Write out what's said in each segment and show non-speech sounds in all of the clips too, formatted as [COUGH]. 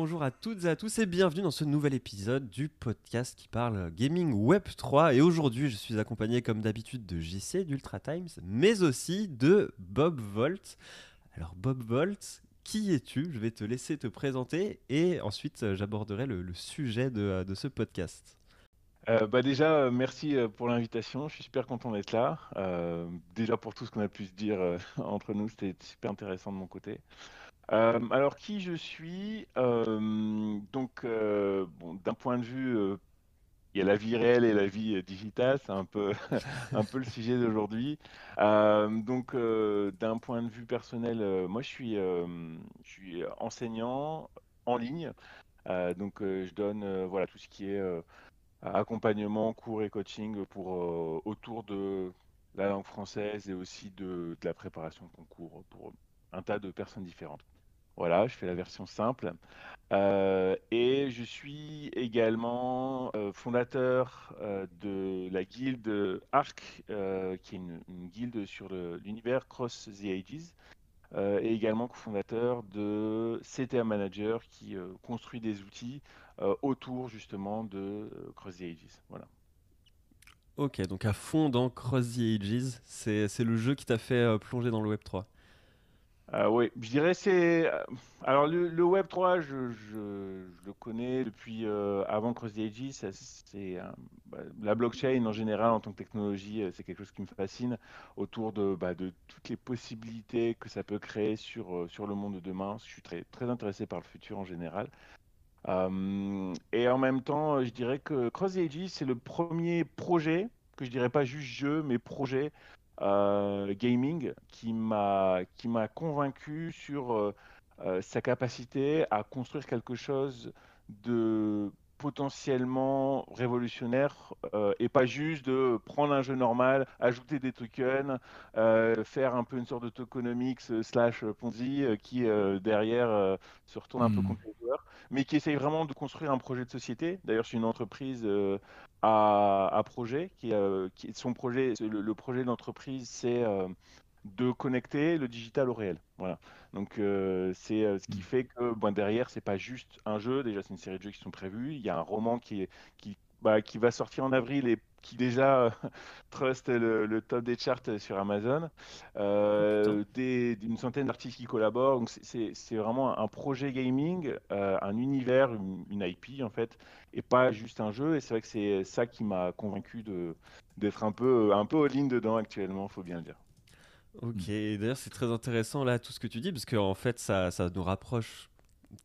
bonjour à toutes et à tous et bienvenue dans ce nouvel épisode du podcast qui parle gaming Web 3. Et aujourd'hui, je suis accompagné comme d'habitude de JC d'Ultra Times, mais aussi de Bob Volt. Alors Bob Volt, qui es-tu? Je vais te laisser te présenter et ensuite euh, j'aborderai le, sujet de, ce podcast. Euh, bah déjà, euh, merci pour l'invitation. Je suis super content d'être là. déjà pour tout ce qu'on a pu se dire [LAUGHS] entre nous, c'était super intéressant de mon côté. Euh, alors, qui je suis? Euh, Donc, euh, d'un point de vue, il y a la vie réelle et la vie digitale, c'est [LAUGHS] un peu, le sujet d'aujourd'hui. donc, d'un point de vue personnel, moi, je suis, je suis enseignant en ligne. donc, je donne voilà tout ce qui est accompagnement, cours et coaching pour autour de la langue française et aussi de, de la préparation de concours pour un tas de personnes différentes. Voilà, je fais la version simple. Euh, et je suis également euh, fondateur euh, de la guilde ARC, qui est une, guilde sur l'univers Cross the Ages, et également cofondateur de CTA Manager, qui construit des outils autour justement de Cross the Ages. Voilà. Ok, donc à fond dans Cross the Ages, c'est le jeu qui t'a fait plonger dans le Web 3. Euh, oui, je dirais c'est. Euh, alors le, Web 3, je, le connais depuis euh, avant Cross C'est bah, la blockchain en général en tant que technologie, c'est quelque chose qui me fascine autour de, bah, de toutes les possibilités que ça peut créer sur, sur le monde de demain. Je suis très très intéressé par le futur en général. et en même temps, je dirais que Cross c'est le premier projet que je dirais pas juste jeu, mais projet euh, gaming qui m'a qui m'a convaincu sur euh, euh, sa capacité à construire quelque chose de potentiellement révolutionnaire et pas juste de prendre un jeu normal, ajouter des tokens, faire un peu une sorte de tokenomics slash Ponzi qui derrière se retourne un peu hmm. contre les joueurs, mais qui essaye vraiment de construire un projet de société. D'ailleurs, c'est une entreprise à, projet, qui, euh, qui, son projet, le, projet d'entreprise, c'est euh, de connecter le digital au réel. Voilà. Donc euh, c'est ce qui mm. fait que bon, derrière, c'est pas juste un jeu. Déjà, c'est une série de jeux qui sont prévus. Il y a un roman qui, est, qui bah, qui va sortir en avril et qui déjà euh, [LAUGHS] trust le, top des charts sur Amazon. Euh, une centaine d'artistes qui collaborent. Donc c'est vraiment un projet gaming, euh, un univers, une, IP en fait, et pas juste un jeu. Et c'est vrai que c'est ça qui m'a convaincu d'être un peu, un peu all-in dedans actuellement, faut bien le dire. Ok, d'ailleurs c'est très intéressant là tout ce que tu dis parce qu'en en fait ça, ça nous rapproche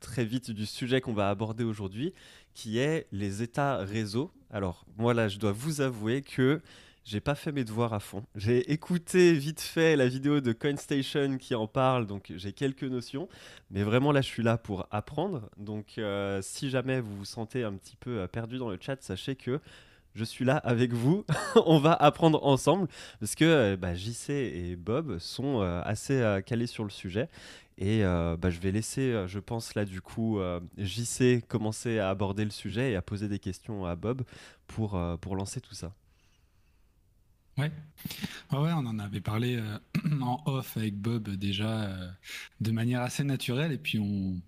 très vite du sujet qu'on va aborder aujourd'hui, qui est les états réseau. Alors, moi là, je dois vous avouer que j'ai pas fait mes devoirs à fond. J'ai écouté vite fait la vidéo de CoinStation qui en parle, donc j'ai quelques notions. Mais vraiment là, je suis là pour apprendre. Donc, euh, si jamais vous vous sentez un petit peu euh, perdu dans le chat, sachez que je suis là avec vous. [LAUGHS] on va apprendre ensemble parce que euh, bah, JC et Bob sont assez calés sur le sujet. Et euh, bah, je vais laisser, euh, je pense là du coup, euh, JC commencer à aborder le sujet et à poser des questions à Bob pour, pour lancer tout ça. Ouais. ouais, on en avait parlé [CLEARS THROAT] en off avec Bob déjà de manière assez naturelle et puis on,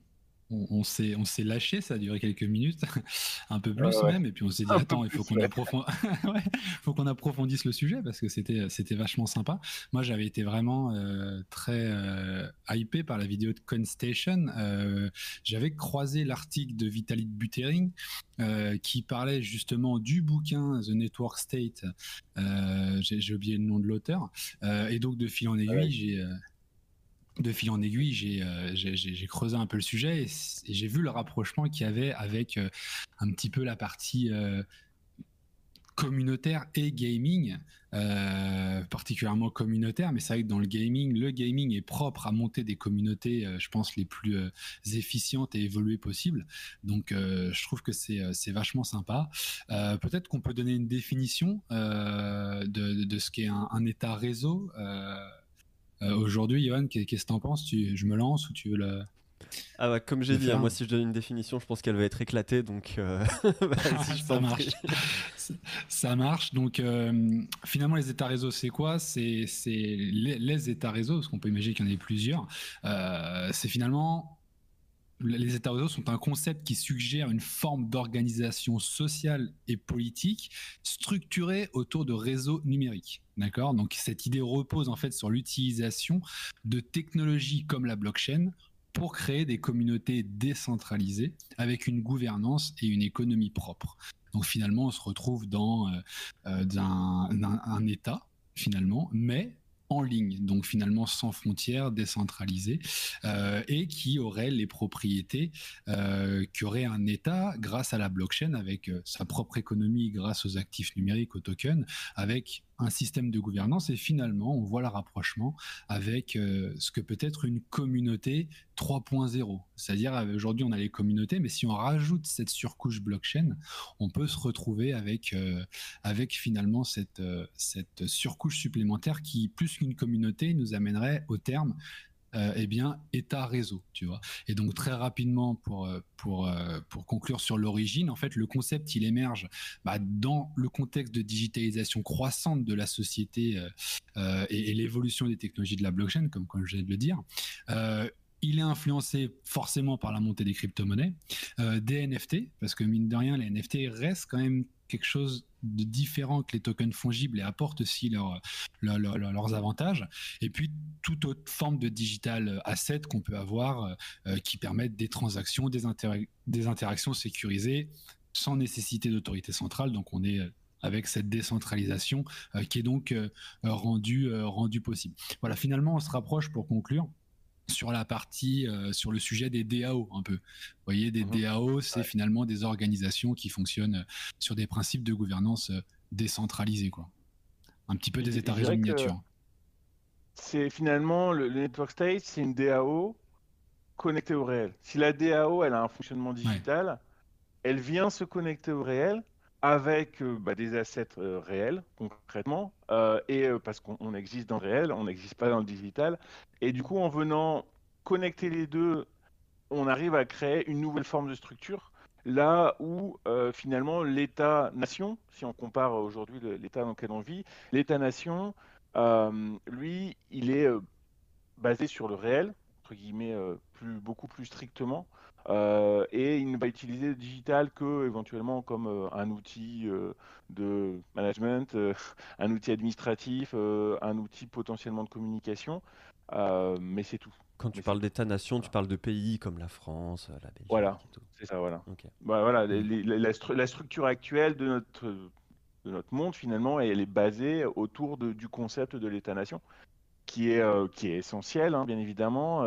on, s'est on s'est lâché, ça a duré quelques minutes, [LAUGHS] un peu plus même, et puis on s'est dit attends, il faut qu'on [LAUGHS] faut qu'on approfondisse le sujet parce que c'était c'était vachement sympa. Moi, j'avais été vraiment euh, très euh, hypé par la vidéo de CoinStation. Euh, j'avais croisé l'article de Vitaly Buterin qui parlait justement du bouquin The Network State. j'ai oublié le nom de l'auteur, et donc de fil en aiguille, j'ai de fil en aiguille, euh, j'ai creusé un peu le sujet et, j'ai vu le rapprochement qu'il y avait avec euh, un petit peu la partie euh, communautaire et gaming, particulièrement communautaire, mais c'est vrai que dans le gaming, le gaming est propre à monter des communautés, je pense, les plus efficientes et évoluées possibles. Donc, je trouve que c'est vachement sympa. Peut-être qu'on peut donner une définition de, ce qu'est un, état réseau. Aujourd'hui, Yohan, qu'est-ce que tu en penses Je me lance ou tu veux la. Ah bah, comme j'ai dit, hein, moi si je donne une définition, je pense qu'elle va être éclatée, donc euh, [LAUGHS] ça marche. [LAUGHS] ça marche. Donc euh, finalement, les états réseau, c'est quoi? C'est les, états réseau, parce qu'on peut imaginer qu'il y en ait plusieurs. c'est finalement les États réseaux sont un concept qui suggère une forme d'organisation sociale et politique structurée autour de réseaux numériques. D'accord? Donc cette idée repose en fait sur l'utilisation de technologies comme la blockchain pour créer des communautés décentralisées avec une gouvernance et une économie propre. Donc finalement, on se retrouve dans euh, euh, un État finalement, mais en ligne, donc finalement sans frontières, décentralisé, euh, et qui aurait les propriétés euh, qu'aurait un État grâce à la blockchain, avec euh, sa propre économie, grâce aux actifs numériques, aux tokens, avec un système de gouvernance et finalement on voit le rapprochement avec euh, ce que peut être une communauté 3.0. C'est-à-dire euh, aujourd'hui on a les communautés, mais si on rajoute cette surcouche blockchain, on peut se retrouver avec, euh, finalement cette, cette surcouche supplémentaire qui, plus qu'une communauté, nous amènerait au terme euh, eh bien, État réseau, tu vois. Et donc très rapidement, pour, euh, pour, euh, pour conclure sur l'origine, en fait, le concept, il émerge bah, dans le contexte de digitalisation croissante de la société et, l'évolution des technologies de la blockchain, comme, comme je viens de le dire. il est influencé forcément par la montée des crypto-monnaies, des NFT, parce que mine de rien, les NFT restent quand même quelque chose de différent que les tokens fongibles et apportent aussi leurs avantages. Et puis toute autre forme de digital asset qu'on peut avoir euh, qui permettent des transactions, des, des interactions sécurisées sans nécessité d'autorité centrale. Donc on est avec cette décentralisation euh, qui est donc euh, rendue, rendue possible. Voilà, finalement on se rapproche pour conclure sur la partie, euh, sur le sujet des DAO un peu. Vous voyez, des mmh DAO, c'est finalement des organisations qui fonctionnent euh, sur des principes de gouvernance euh, décentralisés, quoi. Un petit peu des états réseaux miniatures. C'est finalement le, network state, c'est une DAO connectée au réel. Si la DAO, elle a un fonctionnement digital, elle vient se connecter au réel avec bah, des assets réels concrètement et parce qu'on existe dans le réel, on n'existe pas dans le digital et du coup, en venant connecter les deux, on arrive à créer une nouvelle forme de structure. Là où euh, finalement l'État-nation, si on compare aujourd'hui l'État dans lequel on vit, l'État-nation, euh, lui, il est euh, basé sur le réel, entre guillemets, plus, beaucoup plus strictement. Et il ne va utiliser le digital que éventuellement comme un outil de management, [LAUGHS] un outil administratif, un outil potentiellement de communication. Euh, mais c'est tout. Quand tu parles d'État-nation, tu parles de pays comme la France, la Belgique. Voilà, c'est ça, voilà. Bah, voilà mm. la, structure actuelle de notre, de notre monde, finalement, elle est basée autour de, du concept de l'État-nation, qui, est euh, qui est essentiel, hein, bien évidemment.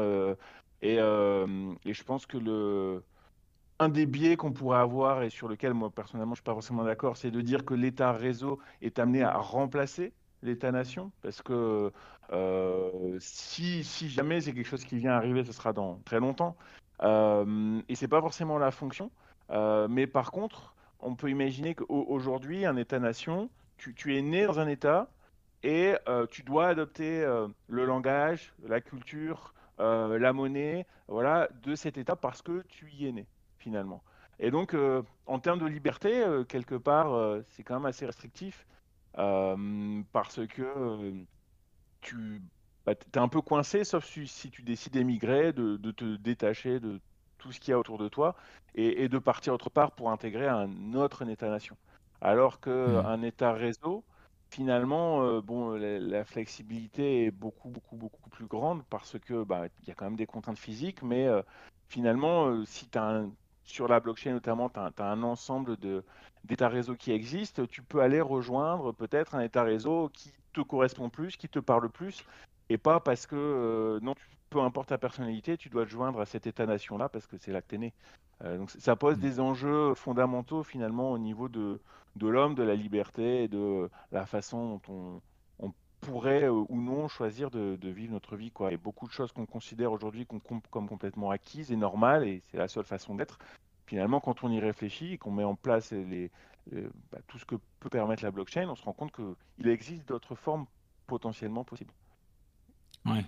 Euh, et, et, je pense que le, un des biais qu'on pourrait avoir, et sur lequel moi personnellement je ne suis pas forcément d'accord, c'est de dire que l'État réseau est amené à remplacer l'État-nation, parce que euh, si, jamais c'est quelque chose qui vient arriver, ce sera dans très longtemps. Euh, et c'est pas forcément la fonction. Mais par contre, on peut imaginer qu'aujourd'hui, un État-nation, tu, es né dans un État et tu dois adopter le langage, la culture, la monnaie, voilà, de cet État parce que tu y es né finalement. Et donc, en termes de liberté, quelque part, c'est quand même assez restrictif parce que tu bah, es un peu coincé, sauf si, tu décides d'émigrer, de, te détacher de tout ce qu'il y a autour de toi et, de partir autre part pour intégrer un autre État-nation. Alors qu'un mmh. État réseau, finalement, bon, la, flexibilité est beaucoup, beaucoup, beaucoup plus grande parce que bah, il y a quand même des contraintes physiques, mais finalement, si tu as sur la blockchain notamment, tu as, un ensemble d'états réseaux qui existent, tu peux aller rejoindre peut-être un état réseau qui te correspond plus, qui te parle plus, et pas parce que, euh, non, peu importe ta personnalité, tu dois te joindre à cet état-nation-là parce que c'est là que tu es né. Euh, donc ça pose mm. des enjeux fondamentaux finalement au niveau de, de l'homme, de la liberté et de la façon dont on, pourrait euh, ou non choisir de, vivre notre vie. Quoi. Et beaucoup de choses qu'on considère aujourd'hui comme, complètement acquises et normales, et c'est la seule façon d'être. Finalement, quand on y réfléchit et qu'on met en place bah, tout ce que peut permettre la blockchain, on se rend compte qu'il existe d'autres formes potentiellement possibles. Ouais.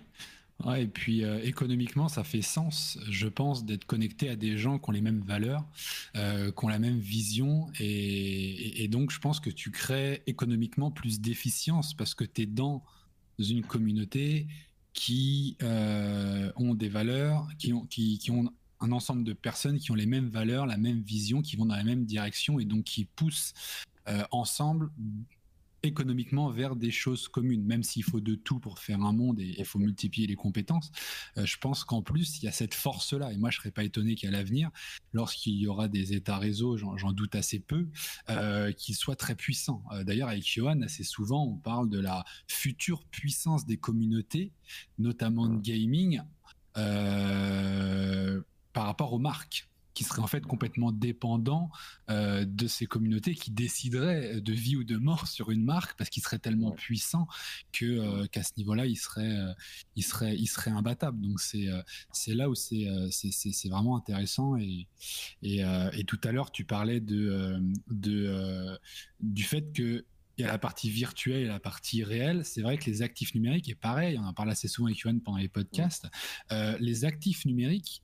Ouais, et puis euh, économiquement, ça fait sens, je pense, d'être connecté à des gens qui ont les mêmes valeurs, euh, qui ont la même vision. Et, donc, je pense que tu crées économiquement plus d'efficience parce que tu es dans une communauté qui euh, ont des valeurs, qui ont, qui ont un ensemble de personnes qui ont les mêmes valeurs, la même vision, qui vont dans la même direction et donc qui poussent ensemble économiquement vers des choses communes, même s'il faut de tout pour faire un monde et il faut multiplier les compétences. Euh, je pense qu'en plus, il y a cette force-là. Et moi, je serais pas étonné qu'à l'avenir, lorsqu'il y aura des États réseaux, j'en doute assez peu, euh, qu'ils soient très puissants. Euh, d'ailleurs, avec Johan, assez souvent, on parle de la future puissance des communautés, notamment de gaming, par rapport aux marques qui serait en fait complètement dépendant euh, de ces communautés qui décideraient de vie ou de mort sur une marque parce qu'il serait tellement puissant que euh, qu'à ce niveau-là il serait euh, il serait il serait imbattable donc c'est c'est là où c'est c'est vraiment intéressant. Et et, et tout à l'heure tu parlais de de du fait que il y a la partie virtuelle et la partie réelle. C'est vrai que les actifs numériques, et pareil, on en parle assez souvent avec Yoann pendant les podcasts, les actifs numériques,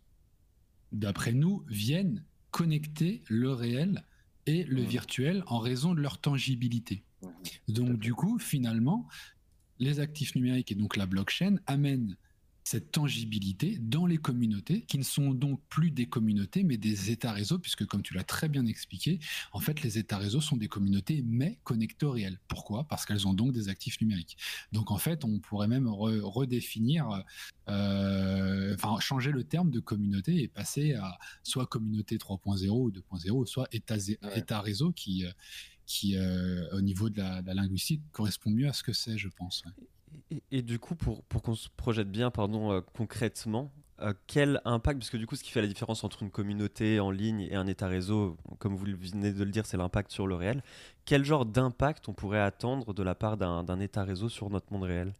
d'après nous, viennent connecter le réel et le mmh. virtuel en raison de leur tangibilité. Mmh. Donc du coup, finalement, les actifs numériques et donc la blockchain amènent cette tangibilité dans les communautés, qui ne sont donc plus des communautés, mais des États réseaux, puisque comme tu l'as très bien expliqué, en fait, les États réseaux sont des communautés, mais connectées au réel. Pourquoi? Parce qu'elles ont donc des actifs numériques. Donc en fait, on pourrait même redéfinir, euh, enfin changer le terme de communauté et passer à soit communauté 3.0 ou 2.0, soit État, état réseau qui qui, euh, au niveau de la, linguistique, correspond mieux à ce que c'est, je pense. Et, du coup, pour, pour qu'on se projette bien, pardon, euh, concrètement, euh, quel impact, parce que du coup, ce qui fait la différence entre une communauté en ligne et un état réseau, comme vous venez de le dire, c'est l'impact sur le réel. Quel genre d'impact on pourrait attendre de la part d'un état réseau sur notre monde réel?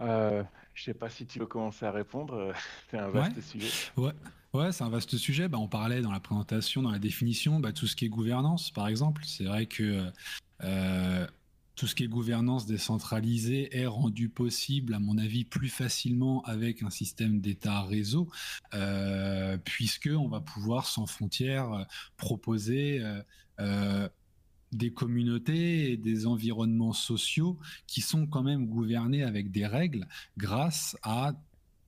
Euh, Je sais pas si tu veux commencer à répondre. [LAUGHS] c'est un vaste sujet. Ouais. Ouais, c'est un vaste sujet. Bah, on parlait dans la présentation, dans la définition, bah, tout ce qui est gouvernance, par exemple. C'est vrai que euh, tout ce qui est gouvernance décentralisée est rendu possible, à mon avis, plus facilement avec un système d'État réseau, euh, puisque on va pouvoir sans frontières euh, proposer euh, des communautés et des environnements sociaux qui sont quand même gouvernés avec des règles grâce à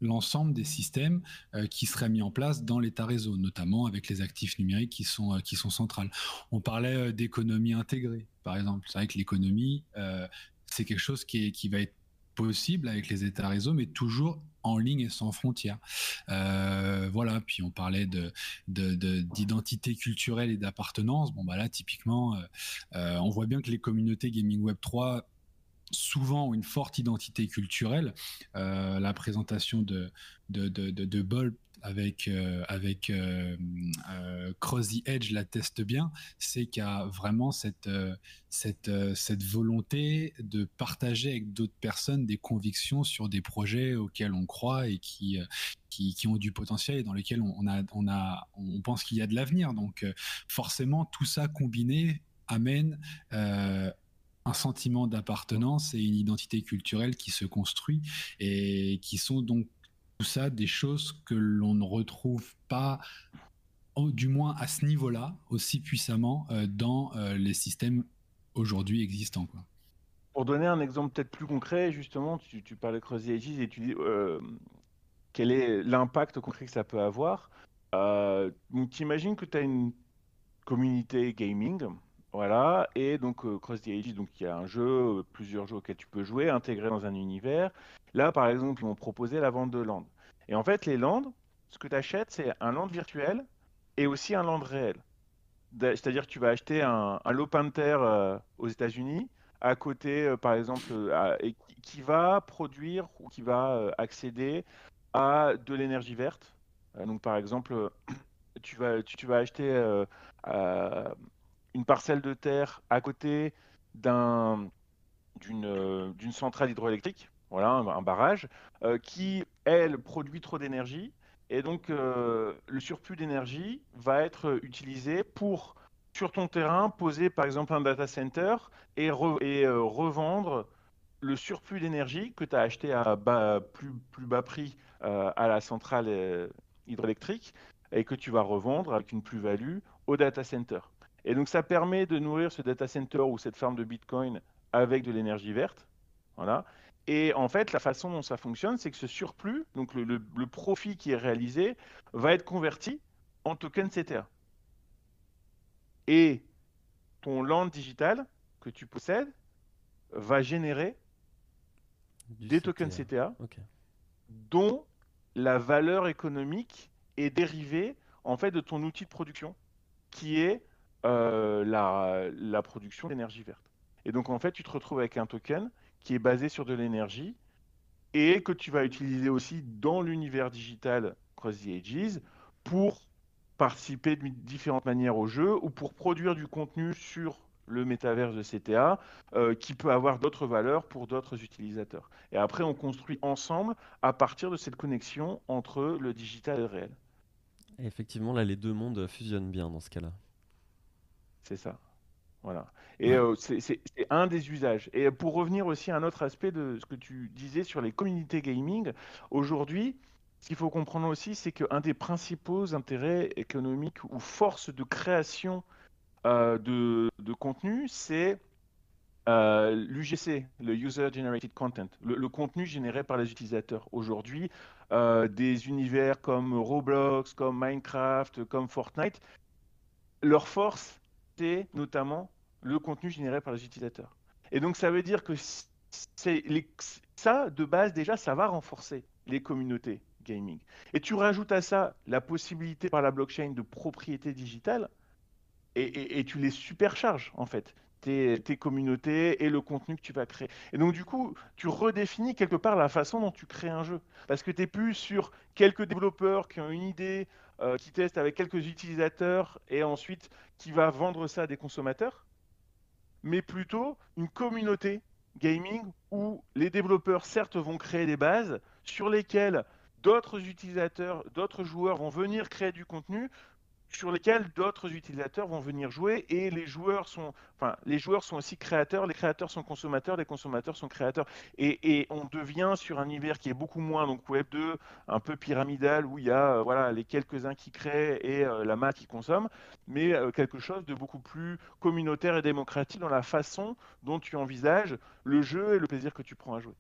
l'ensemble des systèmes euh, qui seraient mis en place dans l'État réseau, notamment avec les actifs numériques qui sont, euh, qui sont centrales. On parlait euh, d'économie intégrée, par exemple. C'est vrai que l'économie, c'est quelque chose qui, est, qui va être possible avec les États réseaux, mais toujours en ligne et sans frontières. voilà, puis on parlait de, d'identité culturelle et d'appartenance. Bon, bah là, typiquement, on voit bien que les communautés Gaming Web 3 souvent une forte identité culturelle. Euh, la présentation de, de, de, de, Bolt avec, euh, avec euh, Cross the Edge l'atteste bien, c'est qu'il y a vraiment cette, cette, cette volonté de partager avec d'autres personnes des convictions sur des projets auxquels on croit et qui, qui, qui, ont du potentiel et dans lesquels on, a, on, a, on pense qu'il y a de l'avenir. Donc forcément, tout ça combiné amène un sentiment d'appartenance et une identité culturelle qui se construit et qui sont donc tout ça des choses que l'on ne retrouve pas du moins à ce niveau-là aussi puissamment euh, dans euh, les systèmes aujourd'hui existants. Pour donner un exemple peut-être plus concret, justement, tu, tu parlais de Cross et tu dis euh, quel est l'impact concret que ça peut avoir. tu imagines que tu as une communauté gaming voilà, et donc euh, Cross the donc il y a un jeu, euh, plusieurs jeux auxquels tu peux jouer, intégrés dans un univers. Là, par exemple, ils m'ont proposé la vente de land. Et en fait, les lands, ce que tu achètes, c'est un land virtuel et aussi un land réel. C'est-à-dire que tu vas acheter un, un Lopin euh, aux États-Unis, à côté, par exemple, et qui va produire ou qui va accéder à de l'énergie verte. donc, par exemple, [COUGHS] tu vas, tu, vas acheter une parcelle de terre à côté euh, d'une centrale hydroélectrique, voilà, un, barrage, euh, qui, elle, produit trop d'énergie. Et donc, euh, le surplus d'énergie va être utilisé pour, sur ton terrain, poser par exemple un data center et, et revendre le surplus d'énergie que tu as acheté à bas, plus, plus bas prix à la centrale hydroélectrique et que tu vas revendre avec une plus-value au data center. Et donc ça permet de nourrir ce data center ou cette farm de Bitcoin avec de l'énergie verte. Voilà. Et en fait, la façon dont ça fonctionne, c'est que ce surplus, donc le, le, profit qui est réalisé, va être converti en token CTA. Et ton land digital que tu possèdes va générer des tokens CTA, dont la valeur économique est dérivée en fait de ton outil de production, qui est euh, la, production d'énergie verte. Et donc en fait, tu te retrouves avec un token qui est basé sur de l'énergie et que tu vas utiliser aussi dans l'univers digital Cross the Ages pour participer de différentes manières au jeu ou pour produire du contenu sur le métaverse de CTA euh, qui peut avoir d'autres valeurs pour d'autres utilisateurs. Et après, on construit ensemble à partir de cette connexion entre le digital et le réel. effectivement, là, les deux mondes fusionnent bien dans ce cas-là. C'est ça. Voilà. Et euh, c'est un des usages. Et pour revenir aussi à un autre aspect de ce que tu disais sur les communautés gaming, aujourd'hui, ce qu'il faut comprendre aussi, c'est qu'un des principaux intérêts économiques ou forces de création euh, de, contenu, c'est euh, l'UGC, le User Generated Content, le, contenu généré par les utilisateurs. Aujourd'hui, des univers comme Roblox, comme Minecraft, comme Fortnite, leur force, notamment le contenu généré par les utilisateurs. Et donc ça veut dire que ça, de base, déjà, ça va renforcer les communautés gaming. Et tu rajoutes à ça la possibilité par la blockchain de propriété digitale, et, tu les supercharges, en fait, tes, tes, communautés et le contenu que tu vas créer. Et donc, du coup, tu redéfinis quelque part la façon dont tu crées un jeu. Parce que tu n'es plus sur quelques développeurs qui ont une idée, euh, qui testent avec quelques utilisateurs, et ensuite qui va vendre ça à des consommateurs mais plutôt une communauté gaming où les développeurs, certes, vont créer des bases sur lesquelles d'autres utilisateurs, d'autres joueurs vont venir créer du contenu sur lesquels d'autres utilisateurs vont venir jouer et les joueurs sont, enfin, les joueurs sont aussi créateurs, les créateurs sont consommateurs, les consommateurs sont créateurs et, on devient sur un univers qui est beaucoup moins donc Web 2, un peu pyramidal où il y a euh, voilà les quelques-uns qui créent et euh, la masse qui consomme, mais euh, quelque chose de beaucoup plus communautaire et démocratique dans la façon dont tu envisages le jeu et le plaisir que tu prends à jouer.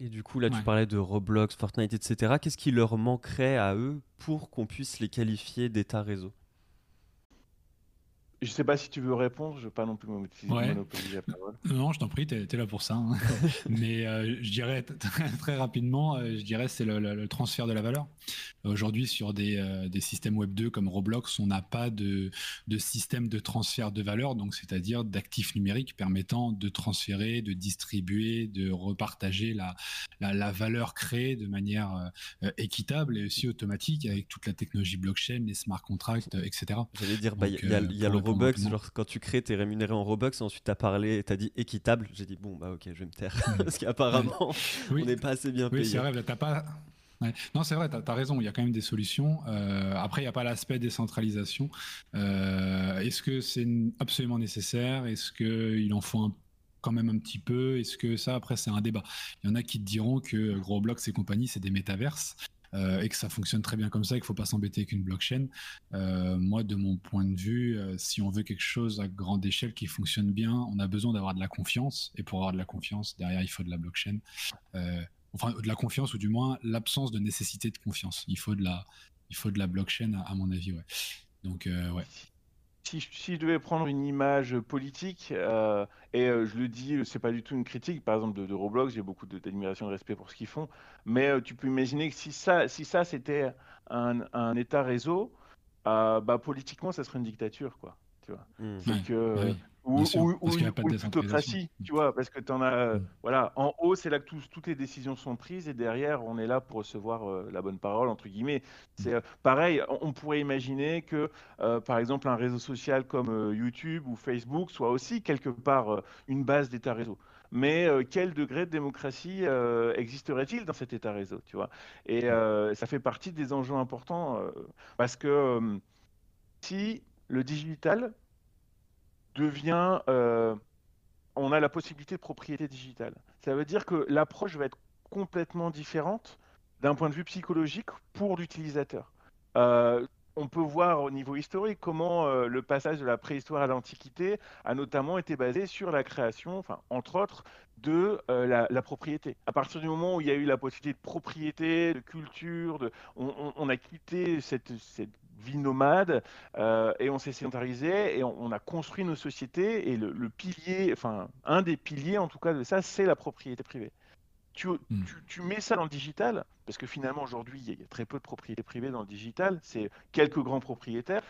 Et, du coup, là, tu parlais de Roblox, Fortnite, etc. Qu'est-ce qui leur manquerait à eux pour qu'on puisse les qualifier d'état réseau? Je sais pas si tu veux répondre, je veux pas non plus monopoliser la parole. Non, je t'en prie, tu es, là pour ça. Hein. [LAUGHS] Mais euh, je dirais [LAUGHS] très rapidement, euh, je dirais c'est le, transfert de la valeur. Aujourd'hui, sur des, euh, des, systèmes Web 2 comme Roblox, on n'a pas de, de, système de transfert de valeur, donc c'est-à-dire d'actifs numériques permettant de transférer, de distribuer, de repartager la, la, valeur créée de manière équitable et aussi automatique avec toute la technologie blockchain, les smart contracts, etc. J'allais dire, bah, il y, a, y a le Robux, genre quand tu crées, tu es rémunéré en Robux, ensuite tu as parlé, tu as dit équitable. J'ai dit, bon, bah ok, je vais me taire. [LAUGHS] Parce qu'apparemment, on n'est pas assez bien payé. Oui, c'est vrai, t'as pas. Non, c'est vrai, tu as, raison, il y a quand même des solutions. Euh, après, il n'y a pas l'aspect décentralisation. Euh, Est-ce que c'est absolument nécessaire? Est-ce qu'il en faut quand même un petit peu? Est-ce que ça, après, c'est un débat Il y en a qui te diront que Roblox et compagnie, c'est des métaverses. Euh, et que ça fonctionne très bien comme ça, qu'il ne faut pas s'embêter avec une blockchain. Euh, moi, de mon point de vue, euh, si on veut quelque chose à grande échelle qui fonctionne bien, on a besoin d'avoir de la confiance. Et pour avoir de la confiance, derrière, il faut de la blockchain. enfin, de la confiance, ou du moins l'absence de nécessité de confiance. Il faut de la, il faut de la blockchain, à, mon avis. Ouais. Donc, ouais si, je devais prendre une image politique, euh, et euh, je le dis, c'est pas du tout une critique, par exemple de, Roblox, j'ai beaucoup d'admiration et de respect pour ce qu'ils font, mais euh, tu peux imaginer que si ça, si ça c'était un, un, État réseau, bah, politiquement, ça serait une dictature, quoi. Tu vois. Mmh. Donc, ou, une, plutocratie, tu vois, parce que tu en as, mm. voilà, en haut, c'est là que toutes les décisions sont prises, et derrière, on est là pour recevoir euh, la bonne parole, entre guillemets. C'est mm. euh, pareil, on, pourrait imaginer que, euh, par exemple, un réseau social comme YouTube ou Facebook soit aussi quelque part une base d'état réseau. Mais quel degré de démocratie existerait-il dans cet état réseau, tu vois? Et ça fait partie des enjeux importants, parce que si le digital devient, euh, on a la possibilité de propriété digitale. Ça veut dire que l'approche va être complètement différente d'un point de vue psychologique pour l'utilisateur. Euh, on peut voir au niveau historique comment euh, le passage de la préhistoire à l'Antiquité a notamment été basé sur la création, entre autres, de euh, la, propriété. À partir du moment où il y a eu la possibilité de propriété, de culture, on, a quitté cette, vie nomade euh, et on s'est sédentarisé et on, a construit nos sociétés et le, pilier, enfin un des piliers en tout cas de ça, c'est la propriété privée. Hmm. Tu, tu, mets ça dans le digital, parce que finalement aujourd'hui il y a très peu de propriété privée dans le digital, c'est quelques grands propriétaires.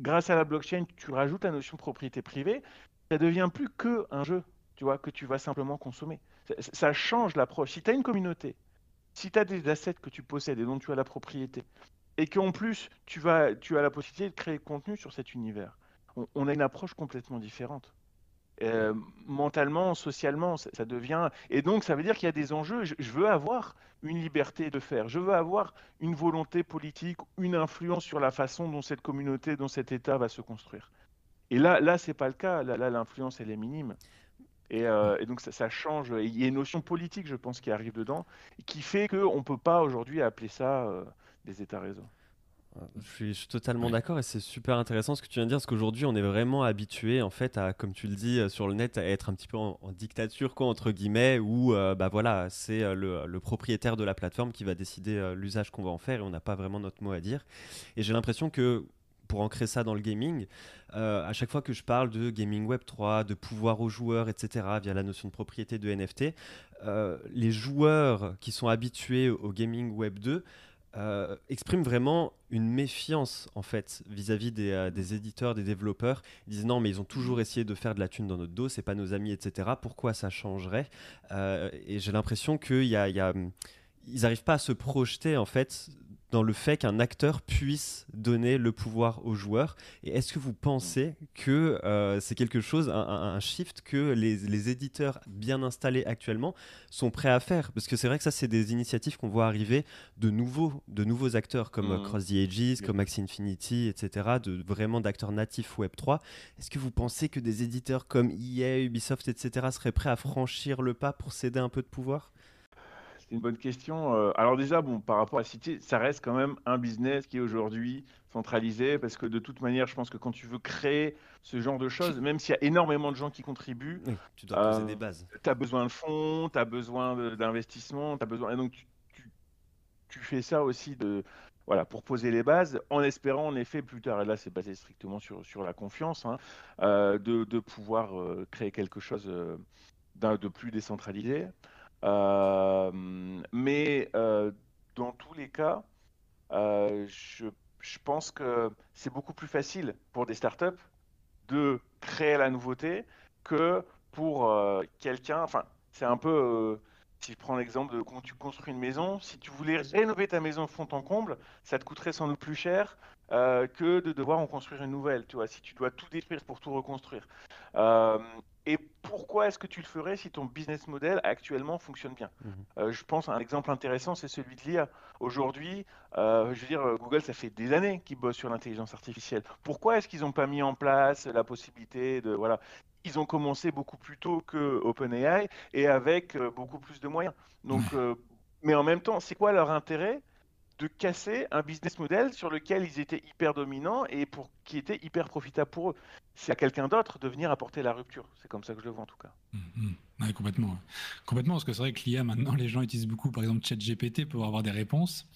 Grâce à la blockchain, tu rajoutes la notion de propriété privée, ça devient plus que un jeu, tu vois, que tu vas simplement consommer. Ça, change l'approche. Si tu as une communauté, si tu as des assets que tu possèdes et dont tu as la propriété, et qu'en plus tu, vas, tu as la possibilité de créer contenu sur cet univers, on a une approche complètement différente. Euh, mentalement, socialement, ça, devient. Et donc, ça veut dire qu'il y a des enjeux. Je, veux avoir une liberté de faire. Je veux avoir une volonté politique, une influence sur la façon dont cette communauté, dont cet État va se construire. Et là, là, c'est pas le cas. Là, l'influence, elle est minime. Et, euh, donc, ça, change. il y a une notion politique, je pense, qui arrive dedans, qui fait qu'on ne peut pas aujourd'hui appeler ça euh, des États-réseaux. Je suis, totalement d'accord et c'est super intéressant ce que tu viens de dire parce qu'aujourd'hui on est vraiment habitué en fait à, comme tu le dis euh, sur le net, à être un petit peu en, dictature quoi entre guillemets où euh, bah voilà c'est euh, le, propriétaire de la plateforme qui va décider l'usage qu'on va en faire et on n'a pas vraiment notre mot à dire. Et j'ai l'impression que pour ancrer ça dans le gaming, à chaque fois que je parle de gaming web 3, de pouvoir aux joueurs, etc., via la notion de propriété de NFT, les joueurs qui sont habitués au gaming web 2 euh, exprime vraiment une méfiance en fait vis-à-vis euh, des, éditeurs, des développeurs. Ils disent non mais ils ont toujours essayé de faire de la thune dans notre dos, c'est pas nos amis, etc. Pourquoi ça changerait? Euh, Et j'ai l'impression qu'ils n'arrivent pas à se projeter en fait dans le fait qu'un acteur puisse donner le pouvoir aux joueurs. Et est-ce que vous pensez que euh, c'est quelque chose, un, shift que les, éditeurs bien installés actuellement sont prêts à faire? Parce que c'est vrai que ça, c'est des initiatives qu'on voit arriver de nouveaux, de nouveaux acteurs comme mmh. Cross the Ages, comme Axie Infinity, etc., de, vraiment d'acteurs natifs Web3. Est-ce que vous pensez que des éditeurs comme EA, Ubisoft, etc., seraient prêts à franchir le pas pour céder un peu de pouvoir? C'est une bonne question. Euh, alors déjà, bon, par rapport à City, ça reste quand même un business qui est aujourd'hui centralisé parce que de toute manière, je pense que quand tu veux créer ce genre de choses, même s'il y a énormément de gens qui contribuent, tu dois poser euh, des bases. Tu as besoin de fonds, tu as besoin d'investissement, tu as besoin et donc tu, fais ça aussi de voilà, pour poser les bases, en espérant en effet plus tard, et là c'est basé strictement sur, sur la confiance, hein, euh, de, de, pouvoir créer quelque chose de plus décentralisé. Euh, mais euh, dans tous les cas, euh, je, pense que c'est beaucoup plus facile pour des startups de créer la nouveauté que pour quelqu'un. Enfin, c'est un peu si je prends l'exemple de quand tu construis une maison, si tu voulais rénover ta maison fond en comble, ça te coûterait sans doute plus cher que de devoir en construire une nouvelle. Tu vois, si tu dois tout détruire pour tout reconstruire. Et pourquoi est-ce que tu le ferais si ton business model actuellement fonctionne bien mhm. euh, Je pense un exemple intéressant, c'est celui de l'IA. Aujourd'hui, euh, je veux dire, Google, ça fait des années qu'ils bossent sur l'intelligence artificielle. Pourquoi est-ce qu'ils n'ont pas mis en place la possibilité de voilà Ils ont commencé beaucoup plus tôt que OpenAI et avec euh, beaucoup plus de moyens. Donc, mais en même temps, c'est quoi leur intérêt de casser un business model sur lequel ils étaient hyper dominants et pour qui était hyper profitable pour eux. C'est à quelqu'un d'autre de venir apporter la rupture. C'est comme ça que je le vois en tout cas. Mmh, complètement. Complètement, parce que c'est vrai que l'IA, maintenant, les gens utilisent beaucoup, par exemple, ChatGPT pour avoir des réponses.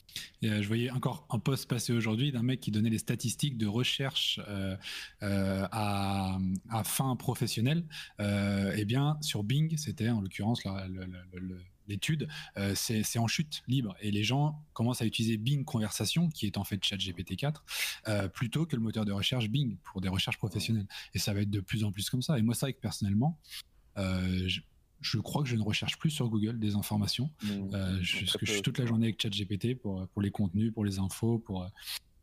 Et, euh, je voyais encore un post passé aujourd'hui d'un mec qui donnait les statistiques de recherche euh, euh, à, fin professionnelle. eh bien, sur Bing, c'était en l'occurrence le l'étude, euh, c'est en chute libre. Et les gens commencent à utiliser Bing Conversation, qui est en fait ChatGPT 4, euh, plutôt que le moteur de recherche Bing pour des recherches professionnelles. Et ça va être de plus en plus comme ça. Et moi, c'est vrai que personnellement, euh, je, crois que je ne recherche plus sur Google des informations. Mmh. je, que je suis toute la journée avec ChatGPT pour, pour les contenus, pour les infos, pour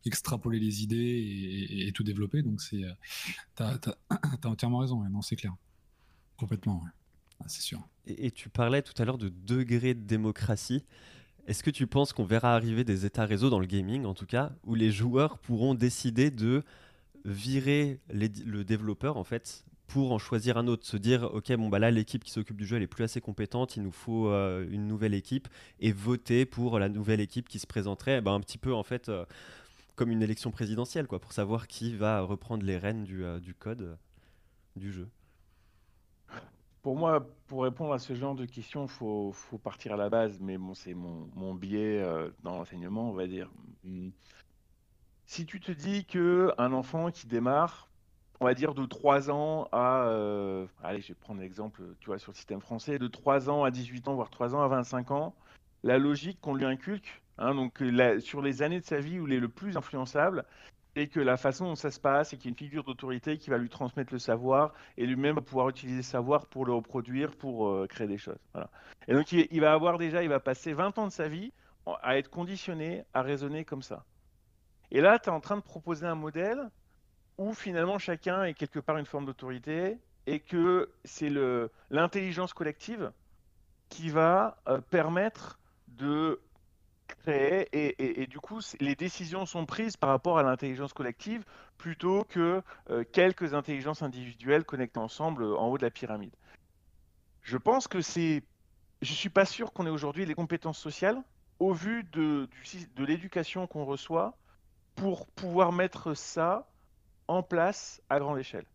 extrapoler les idées et, tout développer. Donc, c'est, t'as, as, [CLEARS THROAT] entièrement raison. non, c'est clair. Complètement. Ah. Et, tu parlais tout à l'heure de degré de démocratie. Est-ce que tu penses qu'on verra arriver des états réseaux dans le gaming, en tout cas, où les joueurs pourront décider de virer le développeur, en fait, pour en choisir un autre, se dire ok bon bah là l'équipe qui s'occupe du jeu elle est plus assez compétente, il nous faut euh, une nouvelle équipe et voter pour la nouvelle équipe qui se présenterait, bah, un petit peu en fait euh, comme une élection présidentielle, quoi, pour savoir qui va reprendre les rênes du, du code du jeu. Pour moi, pour répondre à ce genre de questions, il faut, faut, partir à la base, mais bon, c'est mon, mon, biais dans l'enseignement, on va dire. Mmh. Si tu te dis que un enfant qui démarre, on va dire de 3 ans à, euh, allez, je vais prendre l'exemple, tu vois, sur le système français, de 3 ans à 18 ans, voire 3 ans à 25 ans, la logique qu'on lui inculque, hein, donc sur les années de sa vie où il est le plus influençable, et que la façon dont ça se passe, c'est qu'il y a une figure d'autorité qui va lui transmettre le savoir et lui-même va pouvoir utiliser le savoir pour le reproduire, pour euh, créer des choses. Et donc il, va avoir déjà, il va passer 20 ans de sa vie à être conditionné à raisonner comme ça. Et là, tu es en train de proposer un modèle où finalement chacun est quelque part une forme d'autorité et que c'est l'intelligence collective qui va euh, permettre de créer et, du coup les décisions sont prises par rapport à l'intelligence collective plutôt que euh, quelques intelligences individuelles connectées ensemble euh, en haut de la pyramide. Je pense que c'est, je suis pas sûr qu'on ait aujourd'hui les compétences sociales au vu de, de l'éducation qu'on reçoit pour pouvoir mettre ça en place à grande échelle.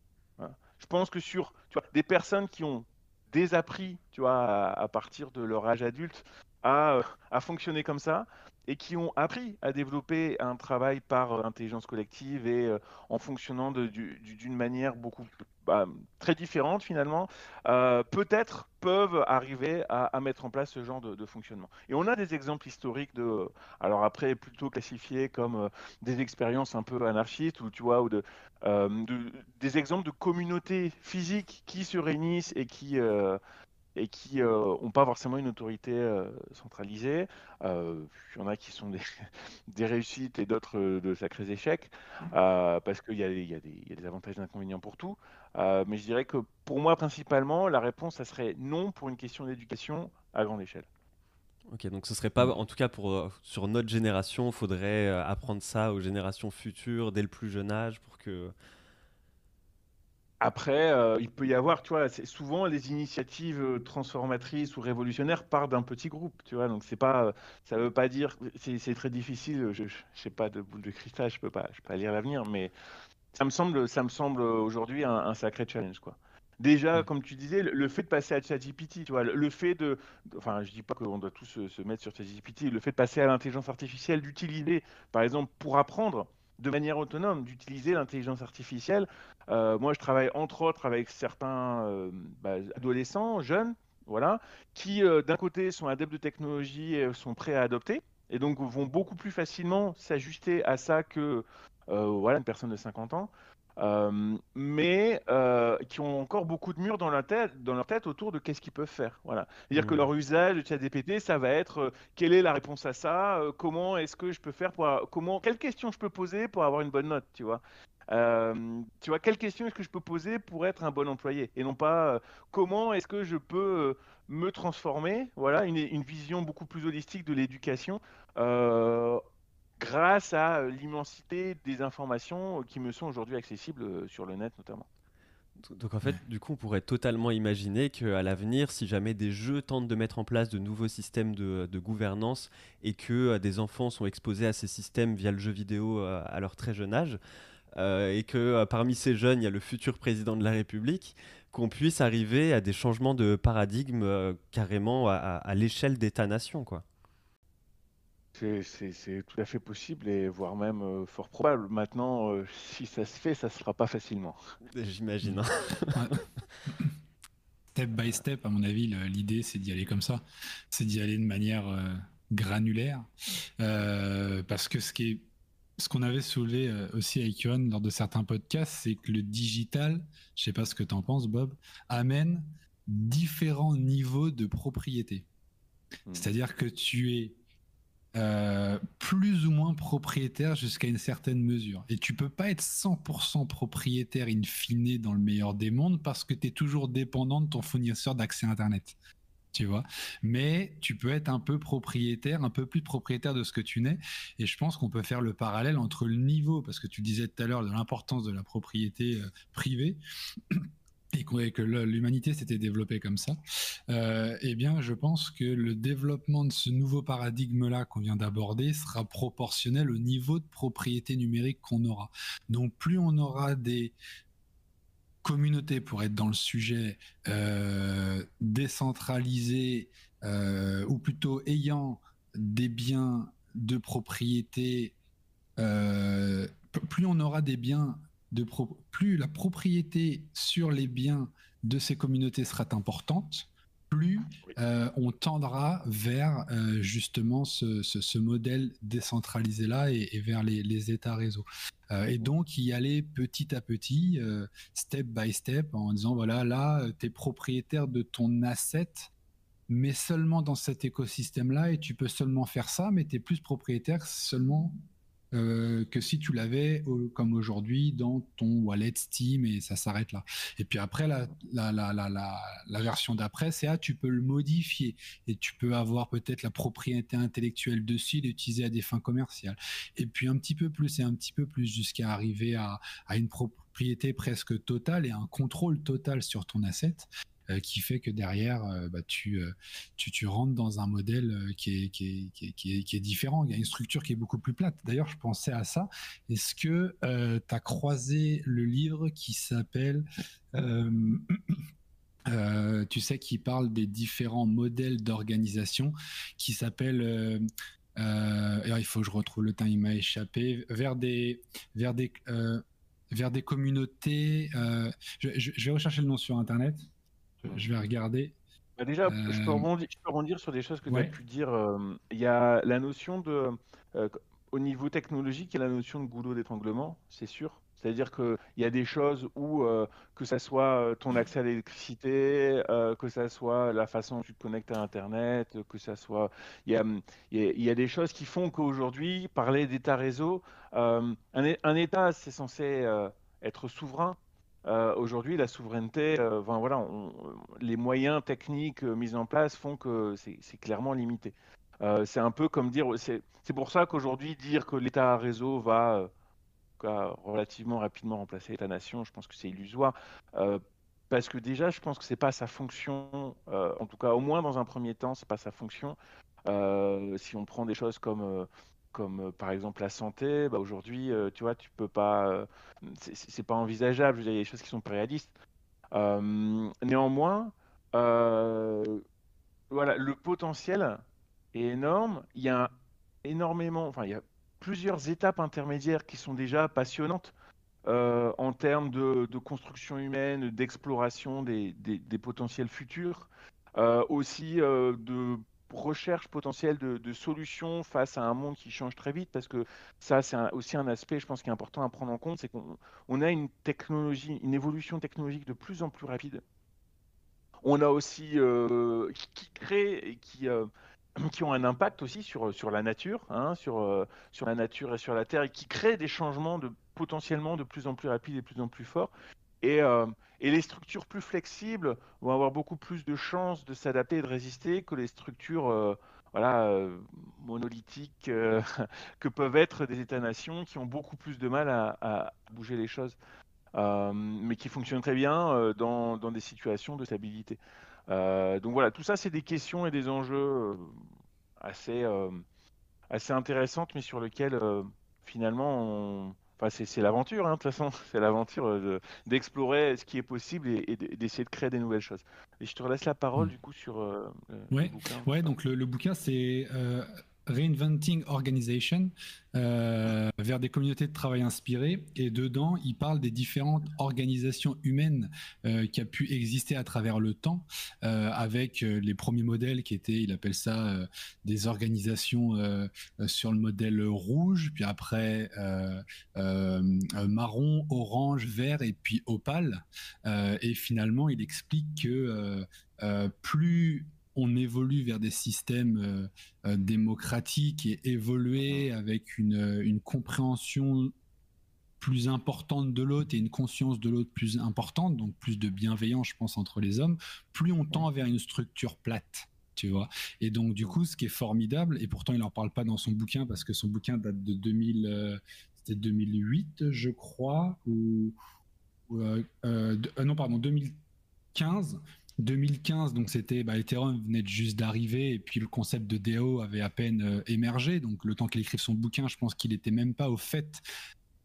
Je pense que sur des personnes qui ont désappris tu vois, à, partir de leur âge adulte à, à, fonctionner comme ça et qui ont appris à développer un travail par intelligence collective et euh, en fonctionnant d'une manière beaucoup bah, très différentes finalement, euh, peut-être peuvent arriver à, mettre en place ce genre de, fonctionnement. Et on a des exemples historiques de, alors après plutôt classifiés comme euh, des expériences un peu anarchistes ou tu vois ou de, euh, des exemples de communautés physiques qui se réunissent et qui et qui n'ont pas forcément une autorité centralisée. Il y en a qui sont des, [LAUGHS] des réussites et d'autres de sacrés échecs, parce qu'il y, y, y, a des avantages et des inconvénients pour tout. Euh, mais je dirais que pour moi, principalement, la réponse, ça serait non pour une question d'éducation à grande échelle. Ok, donc ce serait pas, en tout cas pour, euh, sur notre génération, il faudrait euh, apprendre ça aux générations futures dès le plus jeune âge pour que. Après, il peut y avoir, tu vois, souvent les initiatives transformatrices ou révolutionnaires partent d'un petit groupe, tu vois. Donc c'est pas, ça veut pas dire, c'est très difficile. Je, je, sais pas de boule de cristal, je peux pas, je peux pas lire l'avenir, mais ça me semble, ça me semble aujourd'hui un, sacré challenge, quoi. Déjà, mm. comme tu disais, le, fait de passer à ChatGPT, tu vois, le, fait de, enfin, je dis pas qu'on doit tous se, mettre sur ChatGPT, le fait de passer à l'intelligence artificielle, d'utiliser, par exemple, pour apprendre de manière autonome, d'utiliser l'intelligence artificielle. Euh, moi, je travaille entre autres avec certains euh, bah, adolescents, jeunes, voilà, qui euh, d'un côté sont adeptes de technologie et sont prêts à adopter, et donc vont beaucoup plus facilement s'ajuster à ça que voilà, une personne de 50 ans. Euh, mais euh, qui ont encore beaucoup de murs dans leur tête, dans leur tête autour de qu'est-ce qu'ils peuvent faire. Voilà. C'est-à-dire que mmh. leur usage de ChatGPT, ça va être quelle est la réponse à ça, comment est-ce que je peux faire pour, comment, quelle question je peux poser pour avoir une bonne note, tu vois. tu vois, quelle question est-ce que je peux poser pour être un bon employé et non pas comment est-ce que je peux me transformer, voilà, une, une, vision beaucoup plus holistique de l'éducation grâce à euh, l'immensité des informations euh, qui me sont aujourd'hui accessibles euh, sur le net notamment. Donc en fait, du coup, on pourrait totalement imaginer qu'à l'avenir, si jamais des jeux tentent de mettre en place de nouveaux systèmes de, gouvernance et que des enfants sont exposés à ces systèmes via le jeu vidéo à leur très jeune âge, et que parmi ces jeunes, il y a le futur président de la République, qu'on puisse arriver à des changements de paradigme carrément à, à l'échelle d'État-nation, quoi. C'est tout à fait possible et voire même euh, fort probable. Maintenant, euh, si ça se fait, ça se fera pas facilement. [LAUGHS] J'imagine. Hein. step by step, à mon avis, l'idée c'est d'y aller comme ça. C'est d'y aller de manière euh, granulaire. parce que ce qui est ce qu'on avait soulevé aussi avec Johan lors de certains podcasts, c'est que le digital, je sais pas ce que tu en penses, Bob, amène différents niveaux de propriété. Hmm. C'est-à-dire que tu es euh, plus ou moins propriétaire jusqu'à une certaine mesure. Et tu peux pas être 100% propriétaire in fine dans le meilleur des mondes parce que tu es toujours dépendant de ton fournisseur d'accès Internet. Tu vois, mais tu peux être un peu propriétaire, un peu plus propriétaire de ce que tu n'es. Et je pense qu'on peut faire le parallèle entre le niveau, parce que tu disais tout à l'heure de l'importance de la propriété euh, privée, et que l'humanité s'était développée comme ça, euh, eh bien, je pense que le développement de ce nouveau paradigme-là qu'on vient d'aborder sera proportionnel au niveau de propriété numérique qu'on aura. Donc, plus on aura des communautés, pour être dans le sujet, euh, décentralisées, euh, ou plutôt ayant des biens de propriété, plus on aura des biens plus la propriété sur les biens de ces communautés sera importante, plus euh, on tendra vers euh, justement ce, modèle décentralisé-là et, vers les, États réseaux. Euh, et donc y aller petit à petit, step by step, en disant voilà, là, tu es propriétaire de ton asset, mais seulement dans cet écosystème-là, et tu peux seulement faire ça, mais tu es plus propriétaire seulement euh, que si tu l'avais comme aujourd'hui dans ton wallet Steam et ça s'arrête là. Et puis après, la, la, la, la version d'après, c'est ah, tu peux le modifier et tu peux avoir peut-être la propriété intellectuelle dessus l'utiliser à des fins commerciales. Et puis un petit peu plus et un petit peu plus jusqu'à arriver à, à une propriété presque totale et un contrôle total sur ton asset. Euh, qui fait que derrière, euh, bah, tu, euh, tu, tu, rentres dans un modèle qui est, qui, est, qui, est, qui, est, différent. Il y a une structure qui est beaucoup plus plate. D'ailleurs, je pensais à ça. Est-ce que tu as croisé le livre qui s'appelle... [CLEARS THROAT] tu sais, qui parle des différents modèles d'organisation, qui s'appelle... il faut que je retrouve le temps, il m'a échappé. Vers des, vers des, vers des communautés. Je, vais rechercher le nom sur Internet. Je vais regarder. Bah, déjà, je, peux euh, rebondir, je, peux rebondir, sur des choses que tu as pu dire. Euh, il y a la notion de. Euh, au niveau technologique, il y a la notion de goulot d'étranglement, c'est sûr. C'est-à-dire qu'il y a des choses où, que ça soit ton accès à l'électricité, que ça soit la façon dont tu te connectes à Internet, que ça soit. Il y a, y a des choses qui font qu'aujourd'hui, parler d'État-réseau, un, un, État, c'est censé être souverain, euh, aujourd'hui, la souveraineté, euh, voilà, les moyens techniques euh, mis en place font que c'est clairement limité. c'est un peu comme dire, c'est pour ça qu'aujourd'hui, dire que l'État réseau va relativement rapidement remplacer l'État-nation, je pense que c'est illusoire. parce que déjà, je pense que c'est pas sa fonction, en tout cas au moins dans un premier temps, c'est pas sa fonction. si on prend des choses comme comme euh, par exemple la santé, bah aujourd'hui, euh, tu vois, tu peux pas, euh, c'est pas envisageable. il y a des choses qui sont pas néanmoins, voilà, le potentiel est énorme. Il y a énormément, enfin, il y a plusieurs étapes intermédiaires qui sont déjà passionnantes. en termes de, construction humaine, d'exploration des, potentiels futurs, aussi de recherche potentielle de, solutions face à un monde qui change très vite, parce que ça, c'est aussi un aspect, je pense, qui est important à prendre en compte, c'est qu'on a une technologie, une évolution technologique de plus en plus rapide. On a aussi euh, qui, crée et qui, euh, qui ont un impact aussi sur, sur la nature, hein, sur, euh, sur la nature et sur la terre, et qui créent des changements de, potentiellement de plus en plus rapides et de plus en plus forts. Et, et les structures plus flexibles vont avoir beaucoup plus de chances de s'adapter et de résister que les structures euh, euh, monolithiques euh, [LAUGHS] que peuvent être des États-nations qui ont beaucoup plus de mal à, bouger les choses, mais qui fonctionnent très bien dans, dans, des situations de stabilité. donc voilà, tout ça, c'est des questions et des enjeux assez, assez intéressantes, mais sur lesquels finalement on c'est l'aventure, hein, de toute façon, [LAUGHS] c'est l'aventure euh, d'explorer ce qui est possible et, d'essayer de créer des nouvelles choses. Et je te relaisse la parole, mm. du coup, sur euh, le bouquin. Ouais, donc le, bouquin, c'est euh, Reinventing Organization euh, vers des communautés de travail inspirées. Et dedans, il parle des différentes organisations humaines euh, qui a pu exister à travers le temps, euh, avec les premiers modèles qui étaient, il appelle ça, des organisations sur le modèle rouge, puis après marron, orange, vert et puis opale. et finalement, il explique que plus on évolue vers des systèmes euh, euh, démocratiques et évoluer avec une, une, compréhension plus importante de l'autre et une conscience de l'autre plus importante, donc plus de bienveillance, je pense, entre les hommes, plus on tend vers une structure plate. Tu vois et donc du coup ce qui est formidable et pourtant il n'en parle pas dans son bouquin parce que son bouquin date de 2000 euh, c'était 2008 je crois ou non pardon 2000 2015. 2015, donc c'était bah, Ethereum venait juste d'arriver et puis le concept de DAO avait à peine émergé. Donc le temps qu'il écrive son bouquin, je pense qu'il n'était même pas au fait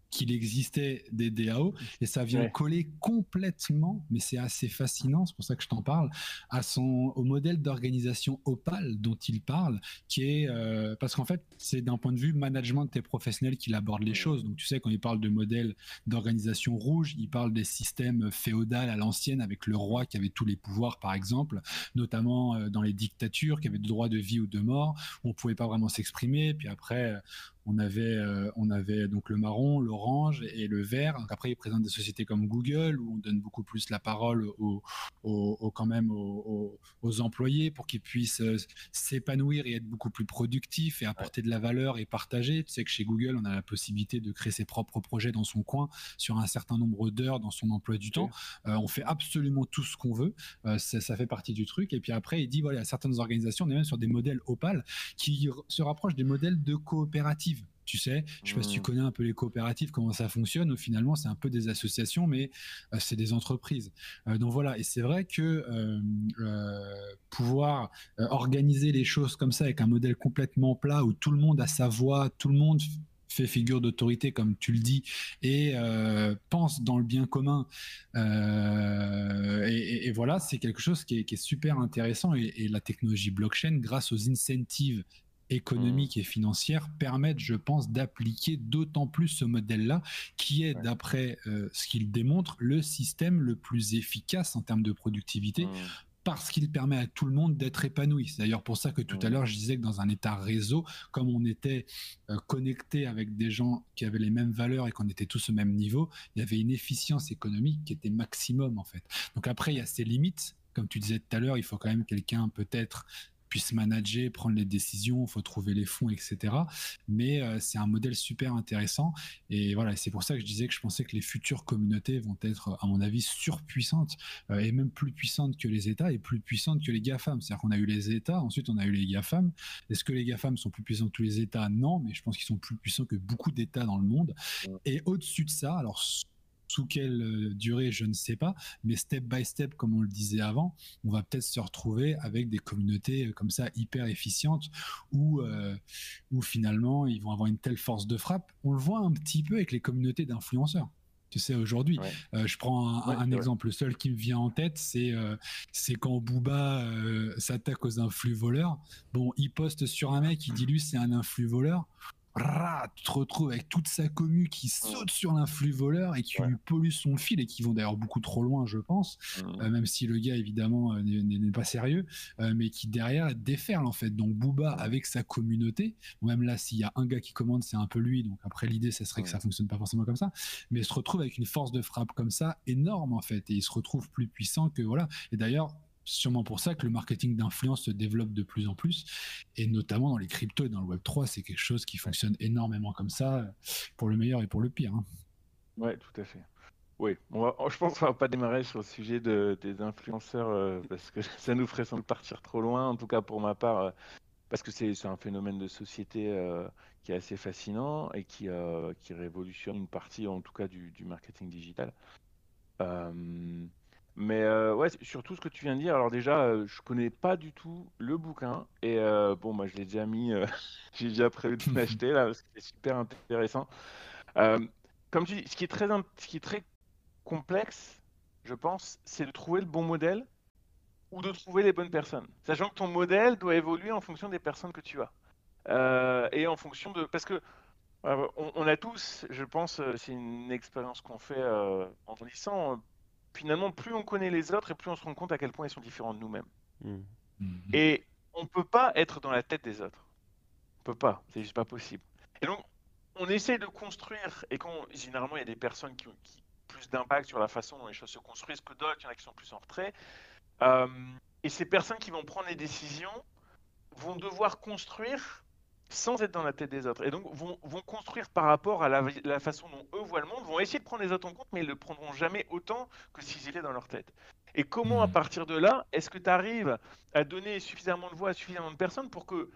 qu'il existait des DAO et ça vient coller complètement, mais c'est assez fascinant, c'est pour ça que je t'en parle, à son au modèle d'organisation Opal dont il parle, qui est euh, parce qu'en fait c'est d'un point de vue management des professionnels qu'il aborde les choses. Donc tu sais quand il parle de modèle d'organisation rouge, il parle des systèmes féodales à l'ancienne avec le roi qui avait tous les pouvoirs par exemple, notamment euh, dans les dictatures qui avaient le droit de vie ou de mort, où on pouvait pas vraiment s'exprimer, puis après on avait, euh, on avait donc le marron, l'orange et le vert. après, il présente des sociétés comme Google où on donne beaucoup plus la parole aux, quand même aux, employés pour qu'ils puissent euh, s'épanouir et être beaucoup plus productifs et apporter de la valeur et partager. Tu sais que chez Google, on a la possibilité de créer ses propres projets dans son coin sur un certain nombre d'heures dans son emploi du temps. Euh, on fait absolument tout ce qu'on veut. ça, ça, fait partie du truc. Et puis après, il dit voilà, il y a certaines organisations, on est même sur des modèles Opal qui se rapprochent des modèles de coopérative tu sais. Je sais pas si tu mmh. connais un peu les coopératives, comment ça fonctionne. Ou finalement, c'est un peu des associations, mais euh, c'est des entreprises. Euh, donc voilà. Et c'est vrai que euh, pouvoir organiser les choses comme ça avec un modèle complètement plat où tout le monde a sa voix, tout le monde fait figure d'autorité, comme tu le dis, et pense dans le bien commun. Et, voilà, c'est quelque chose qui est, super intéressant. Et, et, la technologie blockchain, grâce aux incentives économiques mmh. et financières permettent, je pense, d'appliquer d'autant plus ce modèle-là, qui est, d'après euh, ce qu'il démontre, le système le plus efficace en termes de productivité. Mmh. Parce qu'il permet à tout le monde d'être épanoui. C'est d'ailleurs pour ça que tout à mmh. l'heure je disais que dans un état réseau, comme on était euh, connecté avec des gens qui avaient les mêmes valeurs et qu'on était tous au même niveau, il y avait une efficience économique qui était maximum en fait. Donc après il y a ses limites, comme tu disais tout à l'heure, il faut quand même quelqu'un peut-être puisse manager, prendre les décisions, il faut trouver les fonds, etc. Mais euh, c'est un modèle super intéressant. Et voilà, c'est pour ça que je disais que je pensais que les futures communautés vont être, à mon avis, surpuissantes euh, et même plus puissantes que les États et plus puissantes que les GAFAM. C'est-à-dire qu'on a eu les États, ensuite on a eu les GAFAM. Est-ce que les GAFAM sont plus puissants que tous les États? Non, mais je pense qu'ils sont plus puissants que beaucoup d'États dans le monde. Et au-dessus de ça, alors sous quelle euh, durée, je ne sais pas, mais step by step, comme on le disait avant, on va peut-être se retrouver avec des communautés euh, comme ça hyper efficientes où, euh, où finalement ils vont avoir une telle force de frappe. On le voit un petit peu avec les communautés d'influenceurs. Tu sais, aujourd'hui, je prends un, exemple. Le seul qui me vient en tête, c'est c'est quand Booba s'attaque aux influx voleurs. Bon, il poste sur un mec, il dit lui c'est un influx voleur tu te retrouves avec toute sa commu qui saute sur l'influx voleur et qui lui pollue son fil et qui vont d'ailleurs beaucoup trop loin, je pense, mmh. euh, même si le gars évidemment euh, n'est pas sérieux, euh, mais qui derrière déferle en fait. Donc Booba avec sa communauté, même là s'il y a un gars qui commande, c'est un peu lui. Donc après l'idée, ça serait que ça fonctionne pas forcément comme ça, mais il se retrouve avec une force de frappe comme ça énorme en fait, et il se retrouve plus puissant que voilà. Et d'ailleurs sûrement pour ça que le marketing d'influence se développe de plus en plus, et notamment dans les cryptos et dans le Web 3, c'est quelque chose qui fonctionne énormément comme ça, pour le meilleur et pour le pire. Hein. Ouais, tout à fait. Oui, je pense qu'on va pas démarrer sur le sujet des influenceurs euh, parce que [LAUGHS] ça nous ferait sans partir trop loin. En tout cas, pour ma part, euh, parce que c'est un phénomène de société euh, qui est assez fascinant et qui, qui révolutionne une partie, en tout cas, du marketing digital. Mais euh, ouais, surtout ce que tu viens de dire. Alors déjà, euh, je connais pas du tout le bouquin et euh, bon, moi je l'ai déjà mis, [LAUGHS] j'ai déjà prévu de l'acheter là parce que c'est super intéressant. comme tu dis, ce qui est très, ce qui est très complexe, je pense, c'est de trouver le bon modèle ou de trouver les bonnes personnes. Sachant que ton modèle doit évoluer en fonction des personnes que tu as et en fonction de, parce que on, on, a tous, je pense, c'est une expérience qu'on fait en grandissant finalement, plus on connaît les autres et plus on se rend compte à quel point ils sont différents de nous-mêmes. Hmm. Hmm. Et on ne peut pas être dans la tête des autres. On peut pas, c'est juste pas possible. Et donc, on essaie de construire, et quand généralement il y a des personnes qui ont plus d'impact sur la façon dont les choses se construisent que d'autres, il y en a qui sont plus en retrait. Euh, et ces personnes qui vont prendre les décisions vont devoir construire sans être dans la tête des autres. Et donc vont, vont construire par rapport à la, façon dont eux voient le monde, vont essayer de prendre les autres en compte, mais ils ne le prendront jamais autant que s'ils étaient dans leur tête. Et comment à hmm. partir de là, est-ce que tu arrives à donner suffisamment de voix à suffisamment de personnes pour que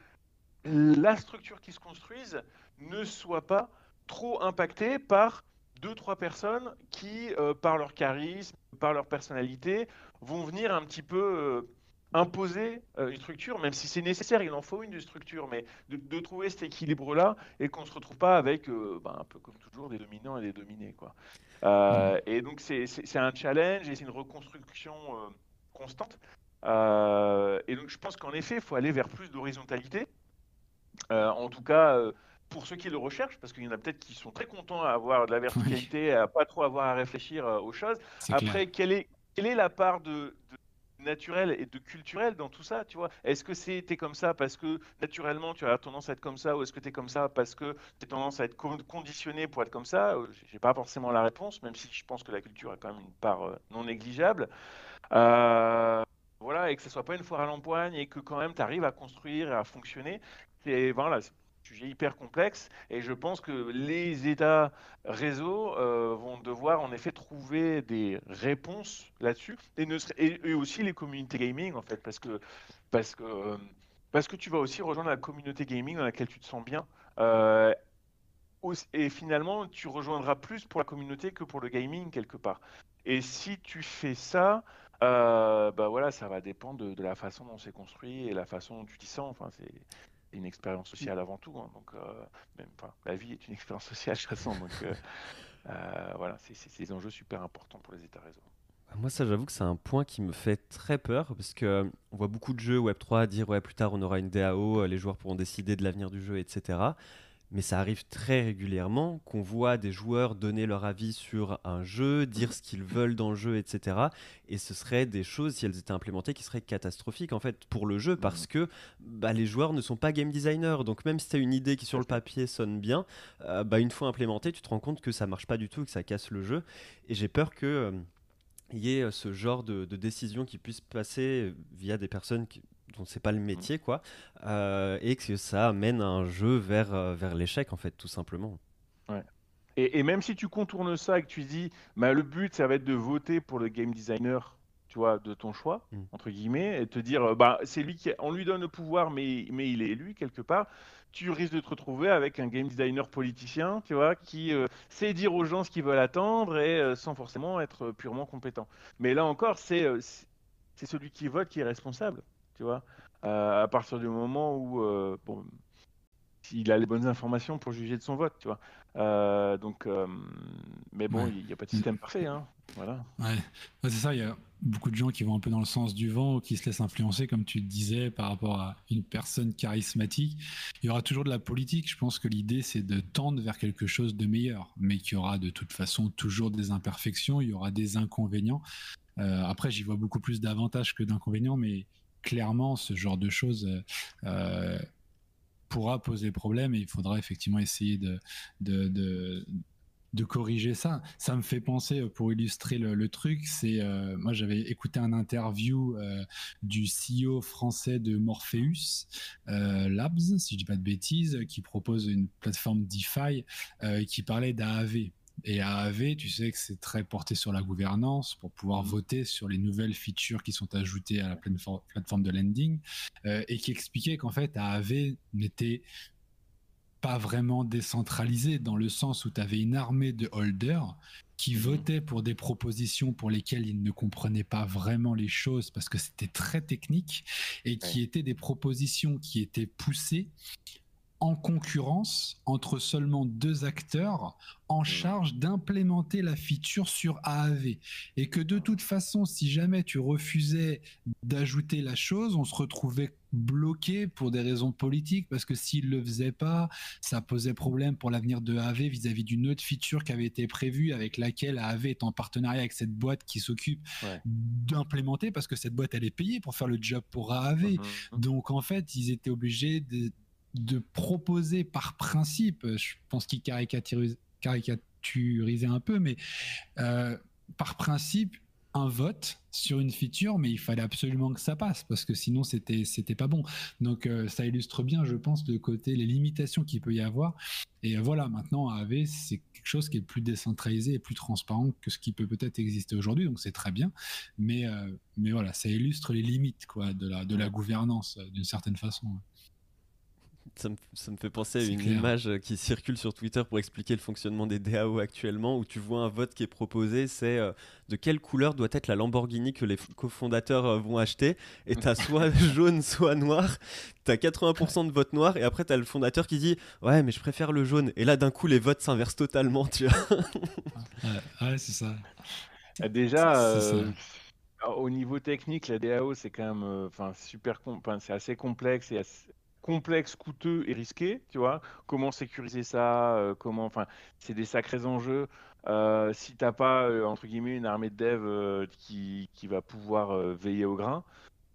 la structure qui se construise ne soit pas trop impactée par deux, trois personnes qui, par leur charisme, par leur personnalité, vont venir un petit peu imposer une structure, même si c'est nécessaire, il en faut une de structure, mais de, trouver cet équilibre-là et qu'on ne se retrouve pas avec, ben, un peu comme toujours, des dominants et des dominés. Quoi. Mmh. Et donc c'est un challenge et c'est une reconstruction constante. et donc je pense qu'en effet, il faut aller vers plus d'horizontalité. en tout cas, pour ceux qui le recherchent, parce qu'il y en a peut-être qui sont très contents à avoir de la verticalité, à pas trop avoir à réfléchir aux choses. Après, quelle est, quelle est la part de, naturel et de culturel dans tout ça, tu vois Est-ce que c'était comme ça parce que naturellement tu as tendance à être comme ça ou est-ce que tu es comme ça parce que tu as tendance à être conditionné pour être comme ça? J'ai pas forcément la réponse, même si je pense que la culture a quand même une part non négligeable. Euh, voilà, et que ce soit pas une foire à l'empoigne et que quand même tu arrives à construire et à fonctionner. Et voilà, sujet hyper complexe et je pense que les États réseaux euh, vont devoir en effet trouver des réponses là-dessus et, aussi les communautés gaming en fait parce que parce que euh, parce que tu vas aussi rejoindre la communauté gaming dans laquelle tu te sens bien euh, et finalement tu rejoindras plus pour la communauté que pour le gaming quelque part et si tu fais ça bah voilà, ça va dépendre de, de la façon dont c'est construit et la façon dont tu t'y sens. Enfin, c'est une expérience sociale avant tout. Hein, donc, euh, même, la vie est une [LAUGHS] expérience sociale, de toute façon. Donc, euh, [LAUGHS] euh, voilà, c'est des enjeux super importants pour les États réseaux. Moi, ça, j'avoue que c'est un point qui me fait très peur parce que on voit beaucoup de jeux Web3 dire ouais, plus tard on aura une DAO, les joueurs pourront décider de l'avenir du jeu, etc mais ça arrive très régulièrement qu'on voit des joueurs donner leur avis sur un jeu, dire ce qu'ils veulent dans le jeu, etc. Et ce serait des choses, si elles étaient implémentées, qui seraient catastrophiques en fait pour le jeu parce que bah, les joueurs ne sont pas game designers. Donc même si tu as une idée qui sur le papier sonne bien, euh, bah, une fois implémentée, tu te rends compte que ça marche pas du tout, que ça casse le jeu. Et j'ai peur que... Euh, il y ait euh, ce genre de, de décision qui puisse passer via des personnes qui, dont c'est pas le métier, quoi, euh, et que ça mène un jeu vers, euh, vers l'échec, en fait, tout simplement. Ouais. Et, et, même si tu contournes ça et que tu dis, bah, le but, ça va être de voter pour le game designer, tu vois, de ton choix, mm. entre guillemets, et te dire, bah, c'est lui qui, on lui donne le pouvoir, mais, mais il est élu quelque part. Tu risques de te retrouver avec un game designer politicien, tu vois, qui euh, sait dire aux gens ce qu'ils veulent attendre et sans forcément être purement compétent. Mais là encore, c'est c'est celui qui vote qui est responsable tu vois, euh, à partir du moment où, euh, bon, il a les bonnes informations pour juger de son vote, tu vois. Euh, donc, mais bon, il n'y a pas de système parfait, hein. Voilà. Ouais, c'est ça. Il y a beaucoup de gens qui vont un peu dans le sens du vent, qui se laissent influencer, comme tu disais, par rapport à une personne charismatique. Il y aura toujours de la politique. Je pense que l'idée, c'est de tendre vers quelque chose de meilleur, mais qu'il y aura de toute façon toujours des imperfections, il y aura des inconvénients. après, j'y vois beaucoup plus d'avantages que d'inconvénients, mais clairement, ce genre de choses euh, euh, pourra poser problème et il faudra effectivement essayer de, de, corriger ça. Ça me fait penser, euh, pour illustrer le, truc, c'est moi j'avais écouté un interview du CEO français de Morpheus Labs, si je dis pas de bêtises, qui propose une plateforme DeFi qui parlait d'AAV. Et AAV, tu sais que c'est très porté sur la gouvernance pour pouvoir mmh. voter sur les nouvelles features qui sont ajoutées à la plateforme de lending euh, et qui expliquait qu'en fait AAV n'était pas vraiment décentralisé dans le sens où tu avais une armée de holders qui mmh. votaient pour des propositions pour lesquelles ils ne comprenaient pas vraiment les choses parce que c'était très technique et qui étaient des propositions qui étaient poussées en concurrence entre seulement deux acteurs en mmh. charge d'implémenter la feature sur AAV. Et que de toute façon, si jamais tu refusais d'ajouter la chose, on se retrouvait bloqué pour des raisons politiques, parce que s'il ne le faisait pas, ça posait problème pour l'avenir de AAV vis-à-vis d'une autre feature qui avait été prévue, avec laquelle AAV est en partenariat avec cette boîte qui s'occupe d'implémenter, parce que cette boîte, elle est payée pour faire le job pour AAV. Mmh, mmh, Donc en fait, ils étaient obligés de de proposer par principe, je pense qu'il caricaturisait un peu, mais euh, par principe, un vote sur une feature, mais il fallait absolument que ça passe parce que sinon c'était c'était pas bon. Donc euh, ça illustre bien, je pense, de côté les limitations qu'il peut y avoir. Et voilà, maintenant AV c'est quelque chose qui est plus décentralisé et plus transparent que ce qui peut peut-être exister aujourd'hui. Donc c'est très bien, mais euh, mais voilà, ça illustre les limites quoi de la de la gouvernance d'une certaine façon Ça me, fait penser à une image qui circule sur Twitter pour expliquer le fonctionnement des DAO actuellement, où tu vois un vote qui est proposé, c'est euh, de quelle couleur doit être la Lamborghini que les cofondateurs euh, vont acheter? Et tu as [LAUGHS] soit jaune, soit noir. Tu as 80% de votes noirs, et après tu as le fondateur qui dit Ouais, mais je préfère le jaune. Et là, d'un coup, les votes s'inversent totalement, tu vois. [LAUGHS] ouais, c'est ça. Ah, déjà, euh, au niveau technique, la DAO, c'est quand même enfin super c'est assez complexe et assez complexe, coûteux et risqué, tu vois. Comment sécuriser ça euh, Comment, enfin, c'est des sacrés enjeux. Euh, si t'as pas euh, entre guillemets une armée de dev qui, qui, va pouvoir veiller au grain,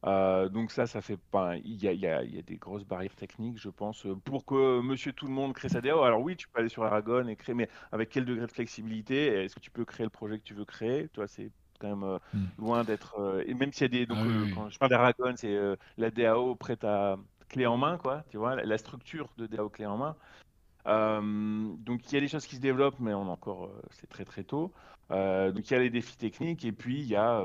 donc ça, ça fait pas. Il y a, y, a, y a, des grosses barrières techniques, je pense, pour que Monsieur Tout le Monde crée sa DAO. Alors oui, tu peux aller sur Aragon et créer, mais avec quel degré de flexibilité? Est-ce que tu peux créer le projet que tu veux créer? Toi, c'est quand même hmm. loin d'être. et même s'il y a des. Donc, ah quand je parle d'Aragon, c'est la DAO prête à clé en main, quoi, tu vois, la structure de DAO clé en main. Euh, donc il y a des choses qui se développent, mais on encore, euh, c'est très très tôt. Euh, donc il y a les défis techniques et puis il y a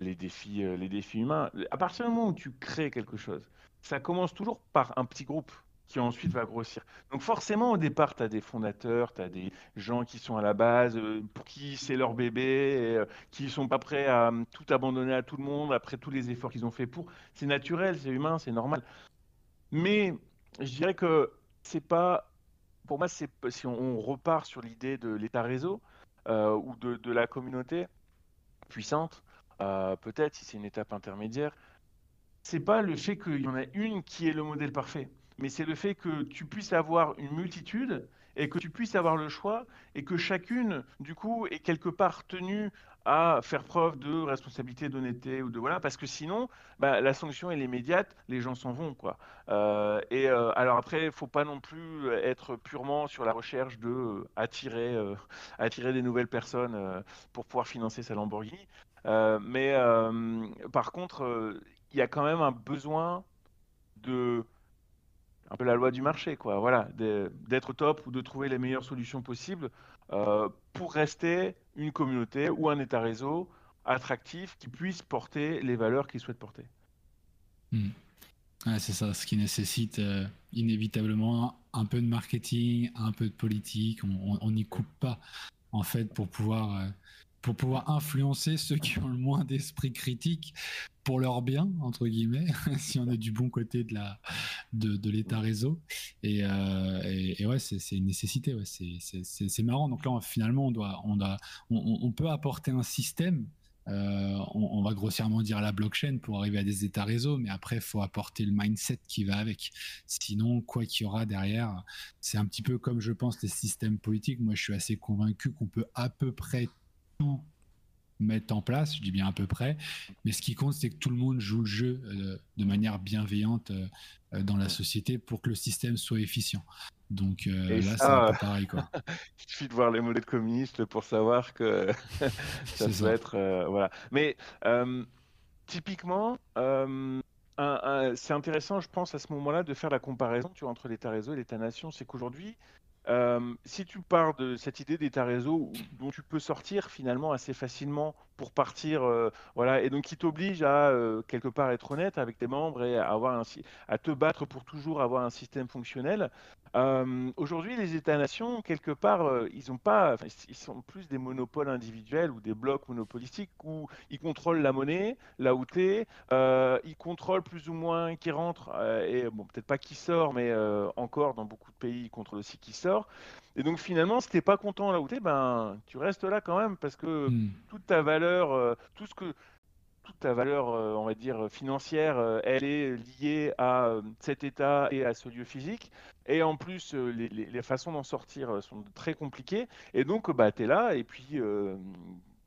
les défis, les défis humains. À partir du moment où tu crées quelque chose, ça commence toujours par un petit groupe qui ensuite va grossir. Donc forcément, au départ, tu as des fondateurs, tu as des gens qui sont à la base, pour qui c'est leur bébé, qui ne sont pas prêts à tout abandonner à tout le monde après tous les efforts qu'ils ont fait pour. C'est naturel, c'est humain, c'est normal. Mais je dirais que c'est pas. Pour moi, si on, repart sur l'idée de l'État-réseau euh, ou de, la communauté puissante, euh, peut-être si c'est une étape intermédiaire, c'est pas le fait qu'il y en a une qui est le modèle parfait, mais c'est le fait que tu puisses avoir une multitude et que tu puisses avoir le choix et que chacune, du coup, est quelque part tenue à faire preuve de responsabilité, d'honnêteté ou de voilà, parce que sinon, bah, la sanction est immédiate, les gens s'en vont quoi. Euh, et euh, alors après, il faut pas non plus être purement sur la recherche de euh, attirer, attirer des nouvelles personnes pour pouvoir financer sa Lamborghini. mais par contre, il y a quand même un besoin de un peu la loi du marché, quoi. Voilà, d'être top ou de trouver les meilleures solutions possibles pour rester une communauté ou un état réseau attractif qui puisse porter les valeurs qu'il souhaite porter. Hmm. c'est ça, ce qui nécessite euh, inévitablement un peu de marketing, un peu de politique. On n'y coupe pas, en fait, pour pouvoir euh, pour pouvoir influencer ceux qui ont le moins d'esprit critique pour leur bien entre guillemets [LAUGHS] si on est du bon côté de la de, l'état réseau et, euh, et, ouais c'est une nécessité ouais. c'est marrant donc là finalement on doit on doit on, peut apporter un système euh, on, va grossièrement dire la blockchain pour arriver à des états réseaux, mais après, il faut apporter le mindset qui va avec. Sinon, quoi qu'il y aura derrière, c'est un petit peu comme je pense les systèmes politiques. Moi, je suis assez convaincu qu'on peut à peu près mettre en place, je dis bien à peu près, mais ce qui compte, c'est que tout le monde joue le jeu euh, de manière bienveillante euh, euh, dans la société pour que le système soit efficient. Donc là, c'est un peu pareil. Quoi. [LAUGHS] Il suffit de voir les modèles communistes pour savoir que [LAUGHS] ça doit être... voilà. Mais typiquement, c'est intéressant, je pense, à ce moment-là, de faire la comparaison tu vois, entre l'État-réseau et l'État-nation. C'est qu'aujourd'hui, euh, si tu pars de cette idée d'état réseau dont tu peux sortir finalement assez facilement pour partir, euh, voilà, et donc qui t'oblige à euh, quelque part être honnête avec tes membres et à, avoir à te battre pour toujours avoir un système fonctionnel, euh, aujourd'hui, les États-nations, quelque part, euh, ils ont pas, ils sont plus des monopoles individuels ou des blocs monopolistiques où ils contrôlent la monnaie, où t'es, euh, ils contrôlent plus ou moins qui rentre et bon, peut-être pas qui sort, mais encore dans beaucoup de pays, ils contrôlent aussi qui sort. Et donc finalement, si t'es pas content là où t'es, ben tu restes là quand même parce que hmm. toute ta valeur, tout ce que toute ta valeur, on va dire, financière, elle est liée à cet état et à ce lieu physique. Et en plus, euh, les, façons d'en sortir euh, sont très compliquées. Et donc, bah, tu es là, et puis, euh,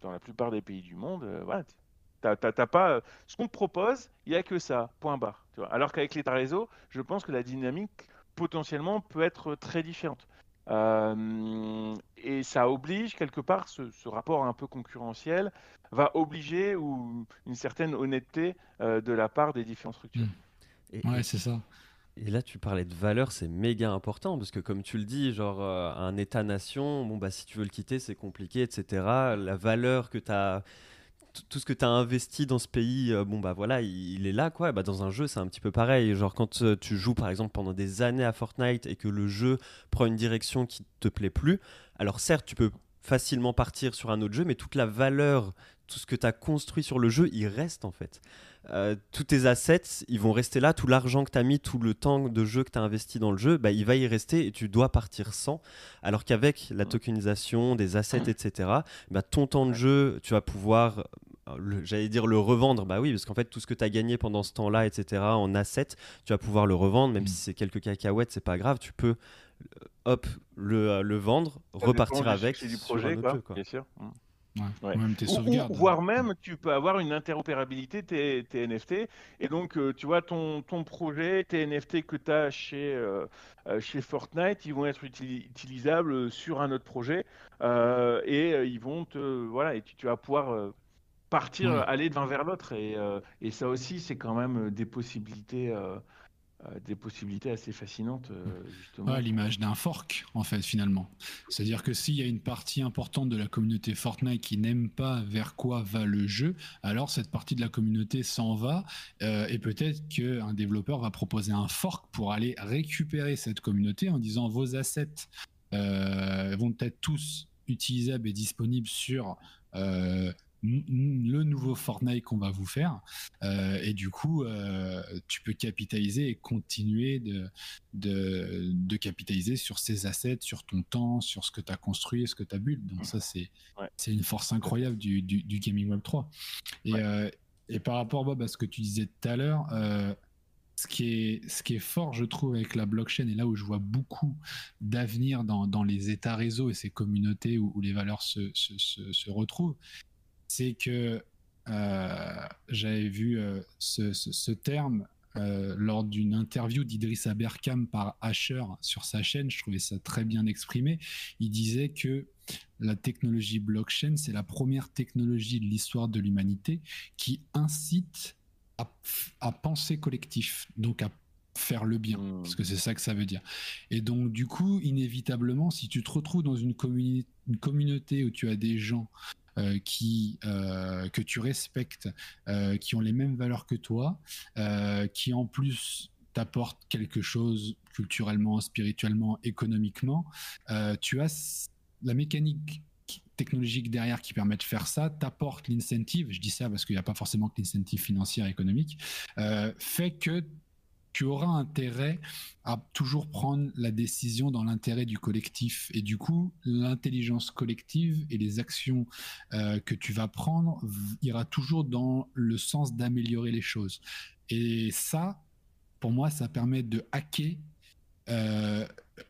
dans la plupart des pays du monde, voilà, T'as, pas ce qu'on te propose, il n'y a que ça, point barre. Alors qu'avec l'État réseau, je pense que la dynamique potentiellement peut être très différente. Et ça oblige quelque part ce, rapport un peu concurrentiel va obliger ou une certaine honnêteté de la part des différentes structures. Mmh. ouais, c'est ça. Et là, tu parlais de valeur, c'est méga important parce que, comme tu le dis, genre euh, un État-nation, bon bah si tu veux le quitter, c'est compliqué, etc. La valeur que tu as tout ce que tu as investi dans ce pays, bon bah voilà, il, est là quoi. Bah, dans un jeu, c'est un petit peu pareil. Genre quand tu joues par exemple pendant des années à Fortnite et que le jeu prend une direction qui te plaît plus, alors certes, tu peux facilement partir sur un autre jeu, mais toute la valeur, tout ce que tu as construit sur le jeu, il reste en fait. Euh, tous tes assets, ils vont rester là, tout l'argent que tu as mis, tout le temps de jeu que tu as investi dans le jeu, bah, il va y rester et tu dois partir sans. Alors qu'avec la tokenisation, des assets, etc., bah, ton temps de jeu, tu vas pouvoir euh, j'allais dire le revendre, bah oui, parce qu'en fait, tout ce que tu as gagné pendant ce temps-là, etc., en assets, tu vas pouvoir le revendre, même mm. si c'est quelques cacahuètes, c'est pas grave, tu peux, euh, hop, le, le vendre, repartir avec. du projet, quoi, bien sûr. Mm. Ouais. Même tes sauvegardes. Ou, voire même, tu peux avoir une interopérabilité tes, tes NFT. Et donc, euh, tu vois, ton, ton projet, tes NFT que tu as chez, euh, euh, chez Fortnite, ils vont être utilisables sur un autre projet. et ils vont te. Voilà, et tu, vas pouvoir partir, aller d'un vers l'autre. Et, et, ça aussi, c'est quand même des possibilités euh, des possibilités assez fascinantes, euh, l'image d'un fork, en fait, finalement. C'est-à-dire que s'il y a une partie importante de la communauté Fortnite qui n'aime pas vers quoi va le jeu, alors cette partie de la communauté s'en va, euh, et peut-être qu'un développeur va proposer un fork pour aller récupérer cette communauté en disant vos assets vont être tous utilisables et disponibles sur le nouveau Fortnite qu'on va vous faire. Euh, et du coup, euh, tu peux capitaliser et continuer de, de, capitaliser sur ces assets, sur ton temps, sur ce que tu as construit et ce que tu as build. Donc ça, c'est c'est une force incroyable du, du, Gaming Web 3. Et, euh, et par rapport, Bob, à ce que tu disais tout à l'heure, ce qui, est, ce qui est fort, je trouve, avec la blockchain, et là où je vois beaucoup d'avenir dans, dans, les états réseaux et ces communautés où, les valeurs se, se, se retrouvent, c'est que euh, j'avais vu euh, ce, terme euh, lors d'une interview d'Idriss Aberkam par Asher sur sa chaîne. Je trouvais ça très bien exprimé. Il disait que la technologie blockchain, c'est la première technologie de l'histoire de l'humanité qui incite à, penser collectif, donc à faire le bien, mmh. parce que c'est ça que ça veut dire. Et donc, du coup, inévitablement, si tu te retrouves dans une, une communauté où tu as des gens euh, qui, euh, que tu respectes, euh, qui ont les mêmes valeurs que toi, qui en plus t'apportent quelque chose culturellement, spirituellement, économiquement, tu as la mécanique technologique derrière qui permet de faire ça, t'apporte l'incentive, je dis ça parce qu'il n'y a pas forcément que l'incentive financière et économique, fait que tu auras intérêt à toujours prendre la décision dans l'intérêt du collectif. Et du coup, l'intelligence collective et les actions euh, que tu vas prendre ira toujours dans le sens d'améliorer les choses. Et ça, pour moi, ça permet de hacker euh,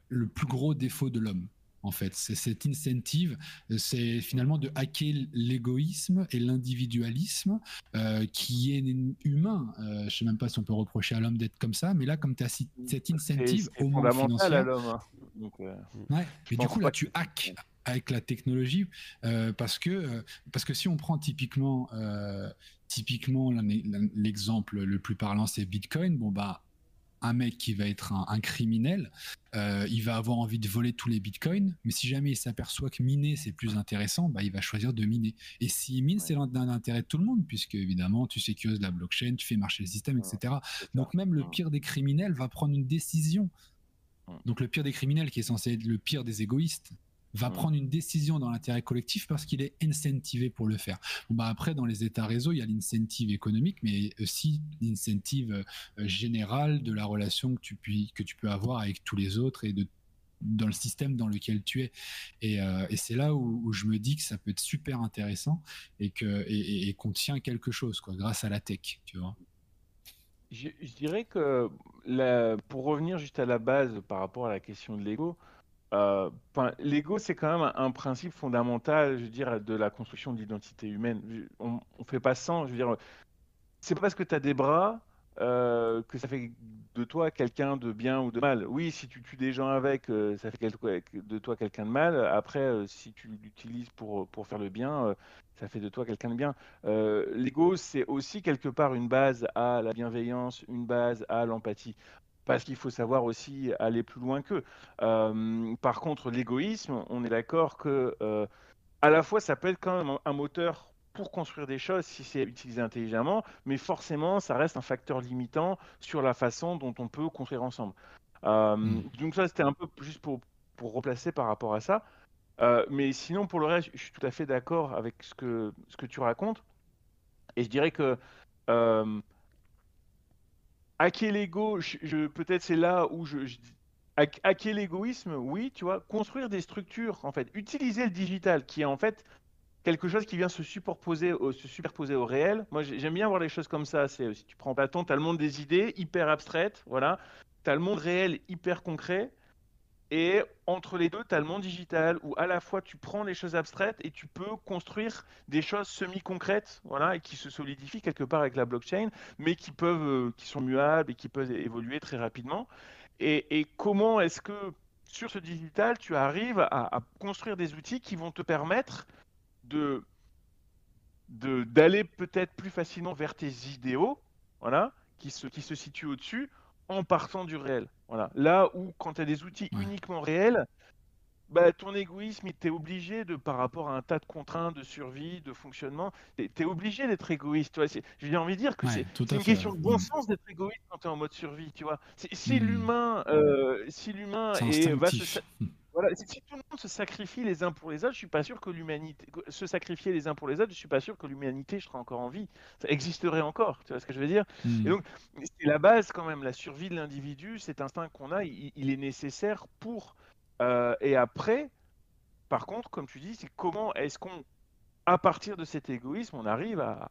le plus gros défaut de l'homme en fait. C'est cette incentive, c'est finalement de hacker l'égoïsme et l'individualisme euh, qui est humain. Euh, je sais même pas si on peut reprocher à l'homme d'être comme ça, mais là, comme tu as cette incentive au moins financière. à l'homme. Hein. Euh, ouais. Et du coup, là, tu hackes avec la technologie euh, parce que parce que si on prend typiquement typiquement l'exemple le plus parlant c'est Bitcoin bon bah un mec qui va être un, criminel, euh, il va avoir envie de voler tous les bitcoins, mais si jamais il s'aperçoit que miner c'est plus intéressant, bah, il va choisir de miner. Et s'il mine, c'est dans l'intérêt de tout le monde, puisque évidemment tu sécurises la blockchain, tu fais marcher le système, etc. Donc même le pire des criminels va prendre une décision. Donc le pire des criminels, qui est censé être le pire des égoïstes, va prendre une décision dans l'intérêt collectif parce qu'il est incentivé pour le faire. bah après, dans les états réseaux, il y a l'incentive économique, mais aussi l'incentive euh, générale de la relation que tu, puis, que tu peux avoir avec tous les autres et de dans le système dans lequel tu es. Et, euh, et c'est là où, je me dis que ça peut être super intéressant et que et, qu'on tient quelque chose, quoi, grâce à la tech, tu vois. Je, dirais que la, pour revenir juste à la base par rapport à la question de l'ego, euh, l'ego, c'est quand même un, principe fondamental, je veux de la construction de l'identité humaine. On, ne fait pas sans, je veux c'est pas parce que tu as des bras euh, que ça fait de toi quelqu'un de bien ou de mal. Oui, si tu tues des gens avec, euh, ça fait de toi quelqu'un de mal. Après, si tu l'utilises pour faire le bien, ça fait de toi quelqu'un de bien. L'ego, c'est aussi quelque part une base à la bienveillance, une base à l'empathie parce qu'il faut savoir aussi aller plus loin qu'eux. Euh, par contre, l'égoïsme, on est d'accord que euh, à la fois ça peut être quand même un moteur pour construire des choses si c'est utilisé intelligemment, mais forcément, ça reste un facteur limitant sur la façon dont on peut construire ensemble. Euh, Mm. Donc ça, c'était un peu juste pour, pour replacer par rapport à ça. Mais sinon, pour le reste, je suis tout à fait d'accord avec ce que, ce que tu racontes. Et je dirais que hacker l'ego, peut-être c'est là où je, je hacker l'égoïsme, oui, tu vois, construire des structures, en fait, utiliser le digital, qui est en fait quelque chose qui vient se superposer au, réel. Moi, j'ai- j'aime bien voir les choses comme ça. C'est si tu prends Platon, tu as le monde des idées hyper abstraites, voilà. Tu as le monde réel hyper concret. Et entre les deux, tu as le monde digital où à la fois tu prends les choses abstraites et tu peux construire des choses semi-concrètes, voilà, et qui se solidifient quelque part avec la blockchain, mais qui peuvent, euh, qui sont muables et qui peuvent évoluer très rapidement. Et, comment est-ce que sur ce digital, tu arrives à, construire des outils qui vont te permettre de- d'aller peut-être plus facilement vers tes idéaux, voilà, qui se, qui se situent au-dessus, en partant du réel. Voilà. Là où, quand tu as des outils Ouais. uniquement réels, bah, ton égoïsme, tu es obligé de, par rapport à un tas de contraintes de survie, de fonctionnement, tu es, obligé d'être égoïste. J'ai envie de dire que Ouais, c'est une fait. question de bon sens d'être égoïste quand tu es en mode survie. Tu vois. Si Mm. l'humain euh, si l'humain C'est est- va se, voilà, si si tout le monde se sacrifie les uns pour les autres, je suis pas sûr que l'humanité se sacrifier les uns pour les autres, je suis pas sûr que l'humanité sera encore en vie. Ça existerait encore, tu vois ce que je veux dire? Mm. Et donc c'est la base quand même, la survie de l'individu, cet instinct qu'on a, il, il est nécessaire pour euh, et après, par contre, comme tu dis, c'est comment est-ce qu'on, à partir de cet égoïsme, on arrive à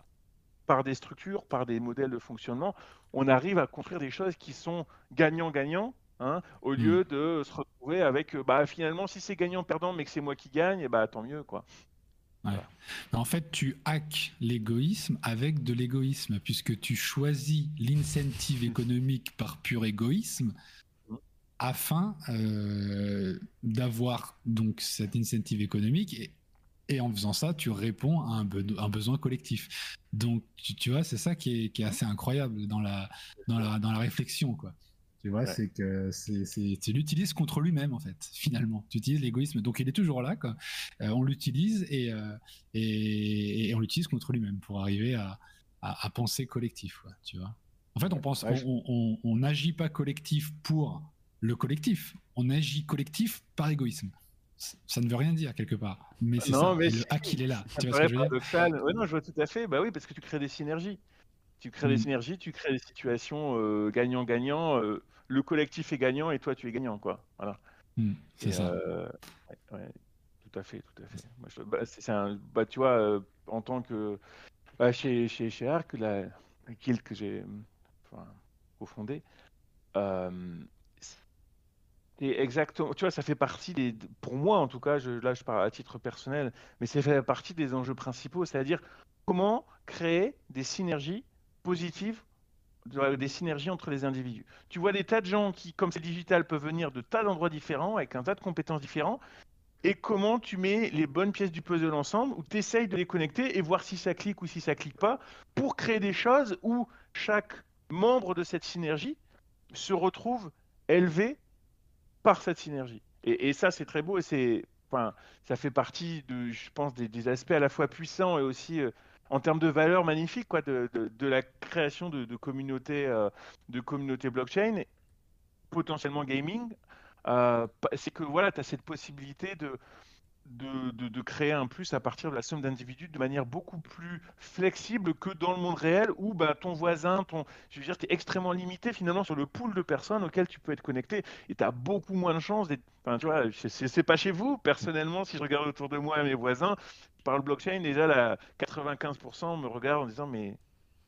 par des structures, par des modèles de fonctionnement, on arrive à construire des choses qui sont gagnant-gagnant, hein, au lieu de se retrouver avec, euh, bah finalement, si c'est gagnant-perdant, mais que c'est moi qui gagne, et bah tant mieux, quoi. Ouais. Mais En fait, tu hackes l'égoïsme avec de l'égoïsme, puisque tu choisis l'incentive économique par pur égoïsme Mm. afin euh, d'avoir donc cet incentive économique et, et en faisant ça, tu réponds à un, be- un besoin collectif. Donc, tu, tu vois, c'est ça qui est, qui est assez incroyable dans la, dans la, dans la réflexion, quoi. Tu vois, Ouais. c'est que c'est, c'est, tu l'utilises contre lui-même, en fait, finalement. Tu utilises l'égoïsme. Donc, il est toujours là, quoi. Euh, on l'utilise et, euh, et, et on l'utilise contre lui-même pour arriver à, à, à penser collectif, quoi, tu vois. En fait, on pense, Ouais, je- on- on on n'agit pas collectif pour le collectif. On agit collectif par égoïsme. Ça ne veut rien dire quelque part. Mais c'est Non, ça. mais le hack, il est là. Ça Tu vois ce que je veux dire? Ouais, non, je vois tout à fait. Bah oui, parce que tu crées des synergies. Tu crées des Mm. synergies, tu crées des situations gagnant-gagnant. euh, le collectif est gagnant et toi, tu es gagnant, quoi. Voilà. Hmm, c'est Et, ça. euh, ouais, ouais, tout à fait, tout à fait. Moi, je- bah, c'est c'est un, bah, tu vois, en tant que bah, chez chez chez Arc, la, la guilde que j'ai, enfin, cofondée, c'est exactement, tu vois, ça fait partie des, pour moi en tout cas, je, là je parle à titre personnel, mais ça fait partie des enjeux principaux, c'est-à-dire comment créer des synergies positives de- des synergies entre les individus. Tu vois des tas de gens qui, comme c'est digital, peuvent venir de tas d'endroits différents, avec un tas de compétences différents, et comment tu mets les bonnes pièces du puzzle ensemble, ou tu essayes de les connecter et voir si ça clique ou si ça clique pas, pour créer des choses où chaque membre de cette synergie se retrouve élevé par cette synergie. Et, ça, c'est très beau, et c'est, enfin, ça fait partie, de, je pense, des, des aspects à la fois puissants et aussi euh, en termes de valeur magnifique quoi, de, la création de, communautés euh, de communautés blockchain, potentiellement gaming. Euh, c'est que voilà, tu as cette possibilité de, créer un plus à partir de la somme d'individus de manière beaucoup plus flexible que dans le monde réel où bah, ton voisin, ton, je veux dire, tu es extrêmement limité finalement sur le pool de personnes auxquelles tu peux être connecté et tu as beaucoup moins de chances d'être. Enfin, tu vois, c'est- pas chez vous. Personnellement, si je regarde autour de moi mes voisins, je parle blockchain, déjà là, 95% me regardent en disant mais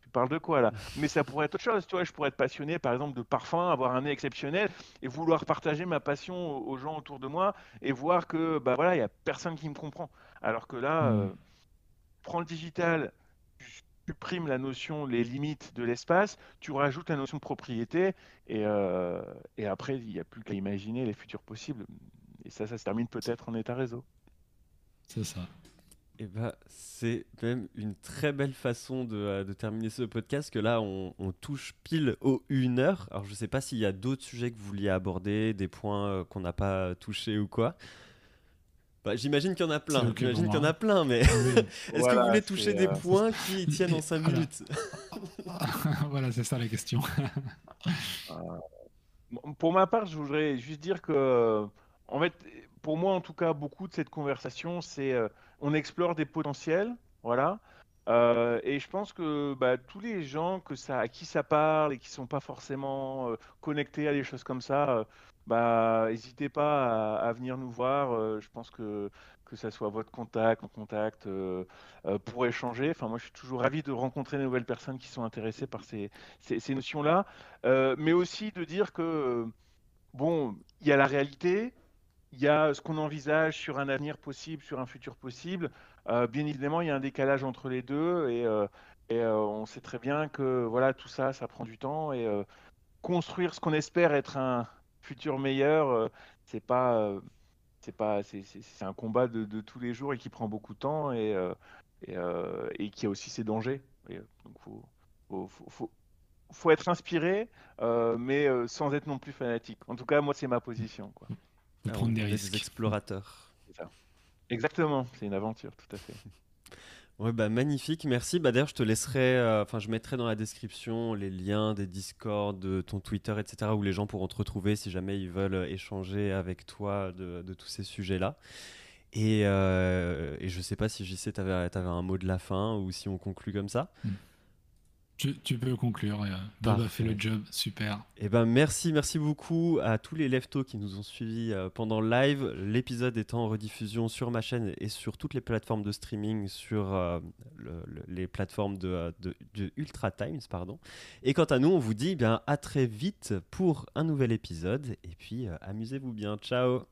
tu parles de quoi là? Mais ça pourrait être autre chose, tu vois, je pourrais être passionné par exemple de parfum, avoir un nez exceptionnel et vouloir partager ma passion aux gens autour de moi et voir que bah voilà, il y a personne qui me comprend. Alors que là, Mm. euh, prends le digital, tu supprimes la notion, les limites de l'espace, tu rajoutes la notion de propriété et, euh, et après il n'y a plus qu'à imaginer les futurs possibles. Et ça, ça se termine peut-être en état réseau. C'est ça. Et bah, c'est même une très belle façon de, euh, de terminer ce podcast, que là, on, on touche pile aux une heure. Alors, je sais pas s'il y a d'autres sujets que vous vouliez aborder, des points euh, qu'on n'a pas touchés ou quoi. Bah, j'imagine qu'il y en a plein. J'imagine qu'il y en a plein, mais [LAUGHS] est-ce que vous voulez toucher des points qui tiennent en 5 minutes? [LAUGHS] Voilà, c'est ça la question. pour ma part, je voudrais juste dire que, en fait, pour moi, en tout cas, beaucoup de cette conversation, c'est on explore des potentiels, voilà. Euh, et je pense que bah, tous les gens que ça, à qui ça parle et qui sont pas forcément euh, connectés à des choses comme ça, euh, bah, n'hésitez pas à, venir nous voir. je pense que que ça soit votre contact, mon contact, pour échanger. Enfin, moi, je suis toujours ravi de rencontrer de nouvelles personnes qui sont intéressées par ces, ces, ces notions-là, mais aussi de dire que bon, il y a la réalité, il y a ce qu'on envisage sur un avenir possible, sur un futur possible. Euh, bien évidemment, il y a un décalage entre les deux et, euh, euh, on sait très bien que voilà, tout ça, ça prend du temps et construire ce qu'on espère être un futur meilleur, c'est pas, c'est pas, c'est un combat de, tous les jours et qui prend beaucoup de temps et, qui a aussi ses dangers. Et, donc faut, être inspiré, mais sans être non plus fanatique. En tout cas, moi, c'est ma position. Ah, prendre des risques. Des explorateurs. Exactement, c'est une aventure, tout à fait. [LAUGHS] Ouais, bah magnifique, merci. Bah d'ailleurs, je te laisserai, euh, enfin, je mettrai dans la description les liens des Discord, de ton Twitter, etc., où les gens pourront te retrouver si jamais ils veulent échanger avec toi de, tous ces sujets-là. Et, euh, et je sais pas si JC, tu avais, avais, un mot de la fin ou si on conclut comme ça. Hmm. Tu, peux conclure. Euh, Bob a fait le job, super. Eh ben merci, merci beaucoup à tous les leftos qui nous ont suivis euh, pendant le live. L'épisode est en rediffusion sur ma chaîne et sur toutes les plateformes de streaming, sur euh, les plateformes de, Ultra Times, pardon. Et quant à nous, on vous dit eh bien à très vite pour un nouvel épisode. Et puis amusez-vous bien, ciao.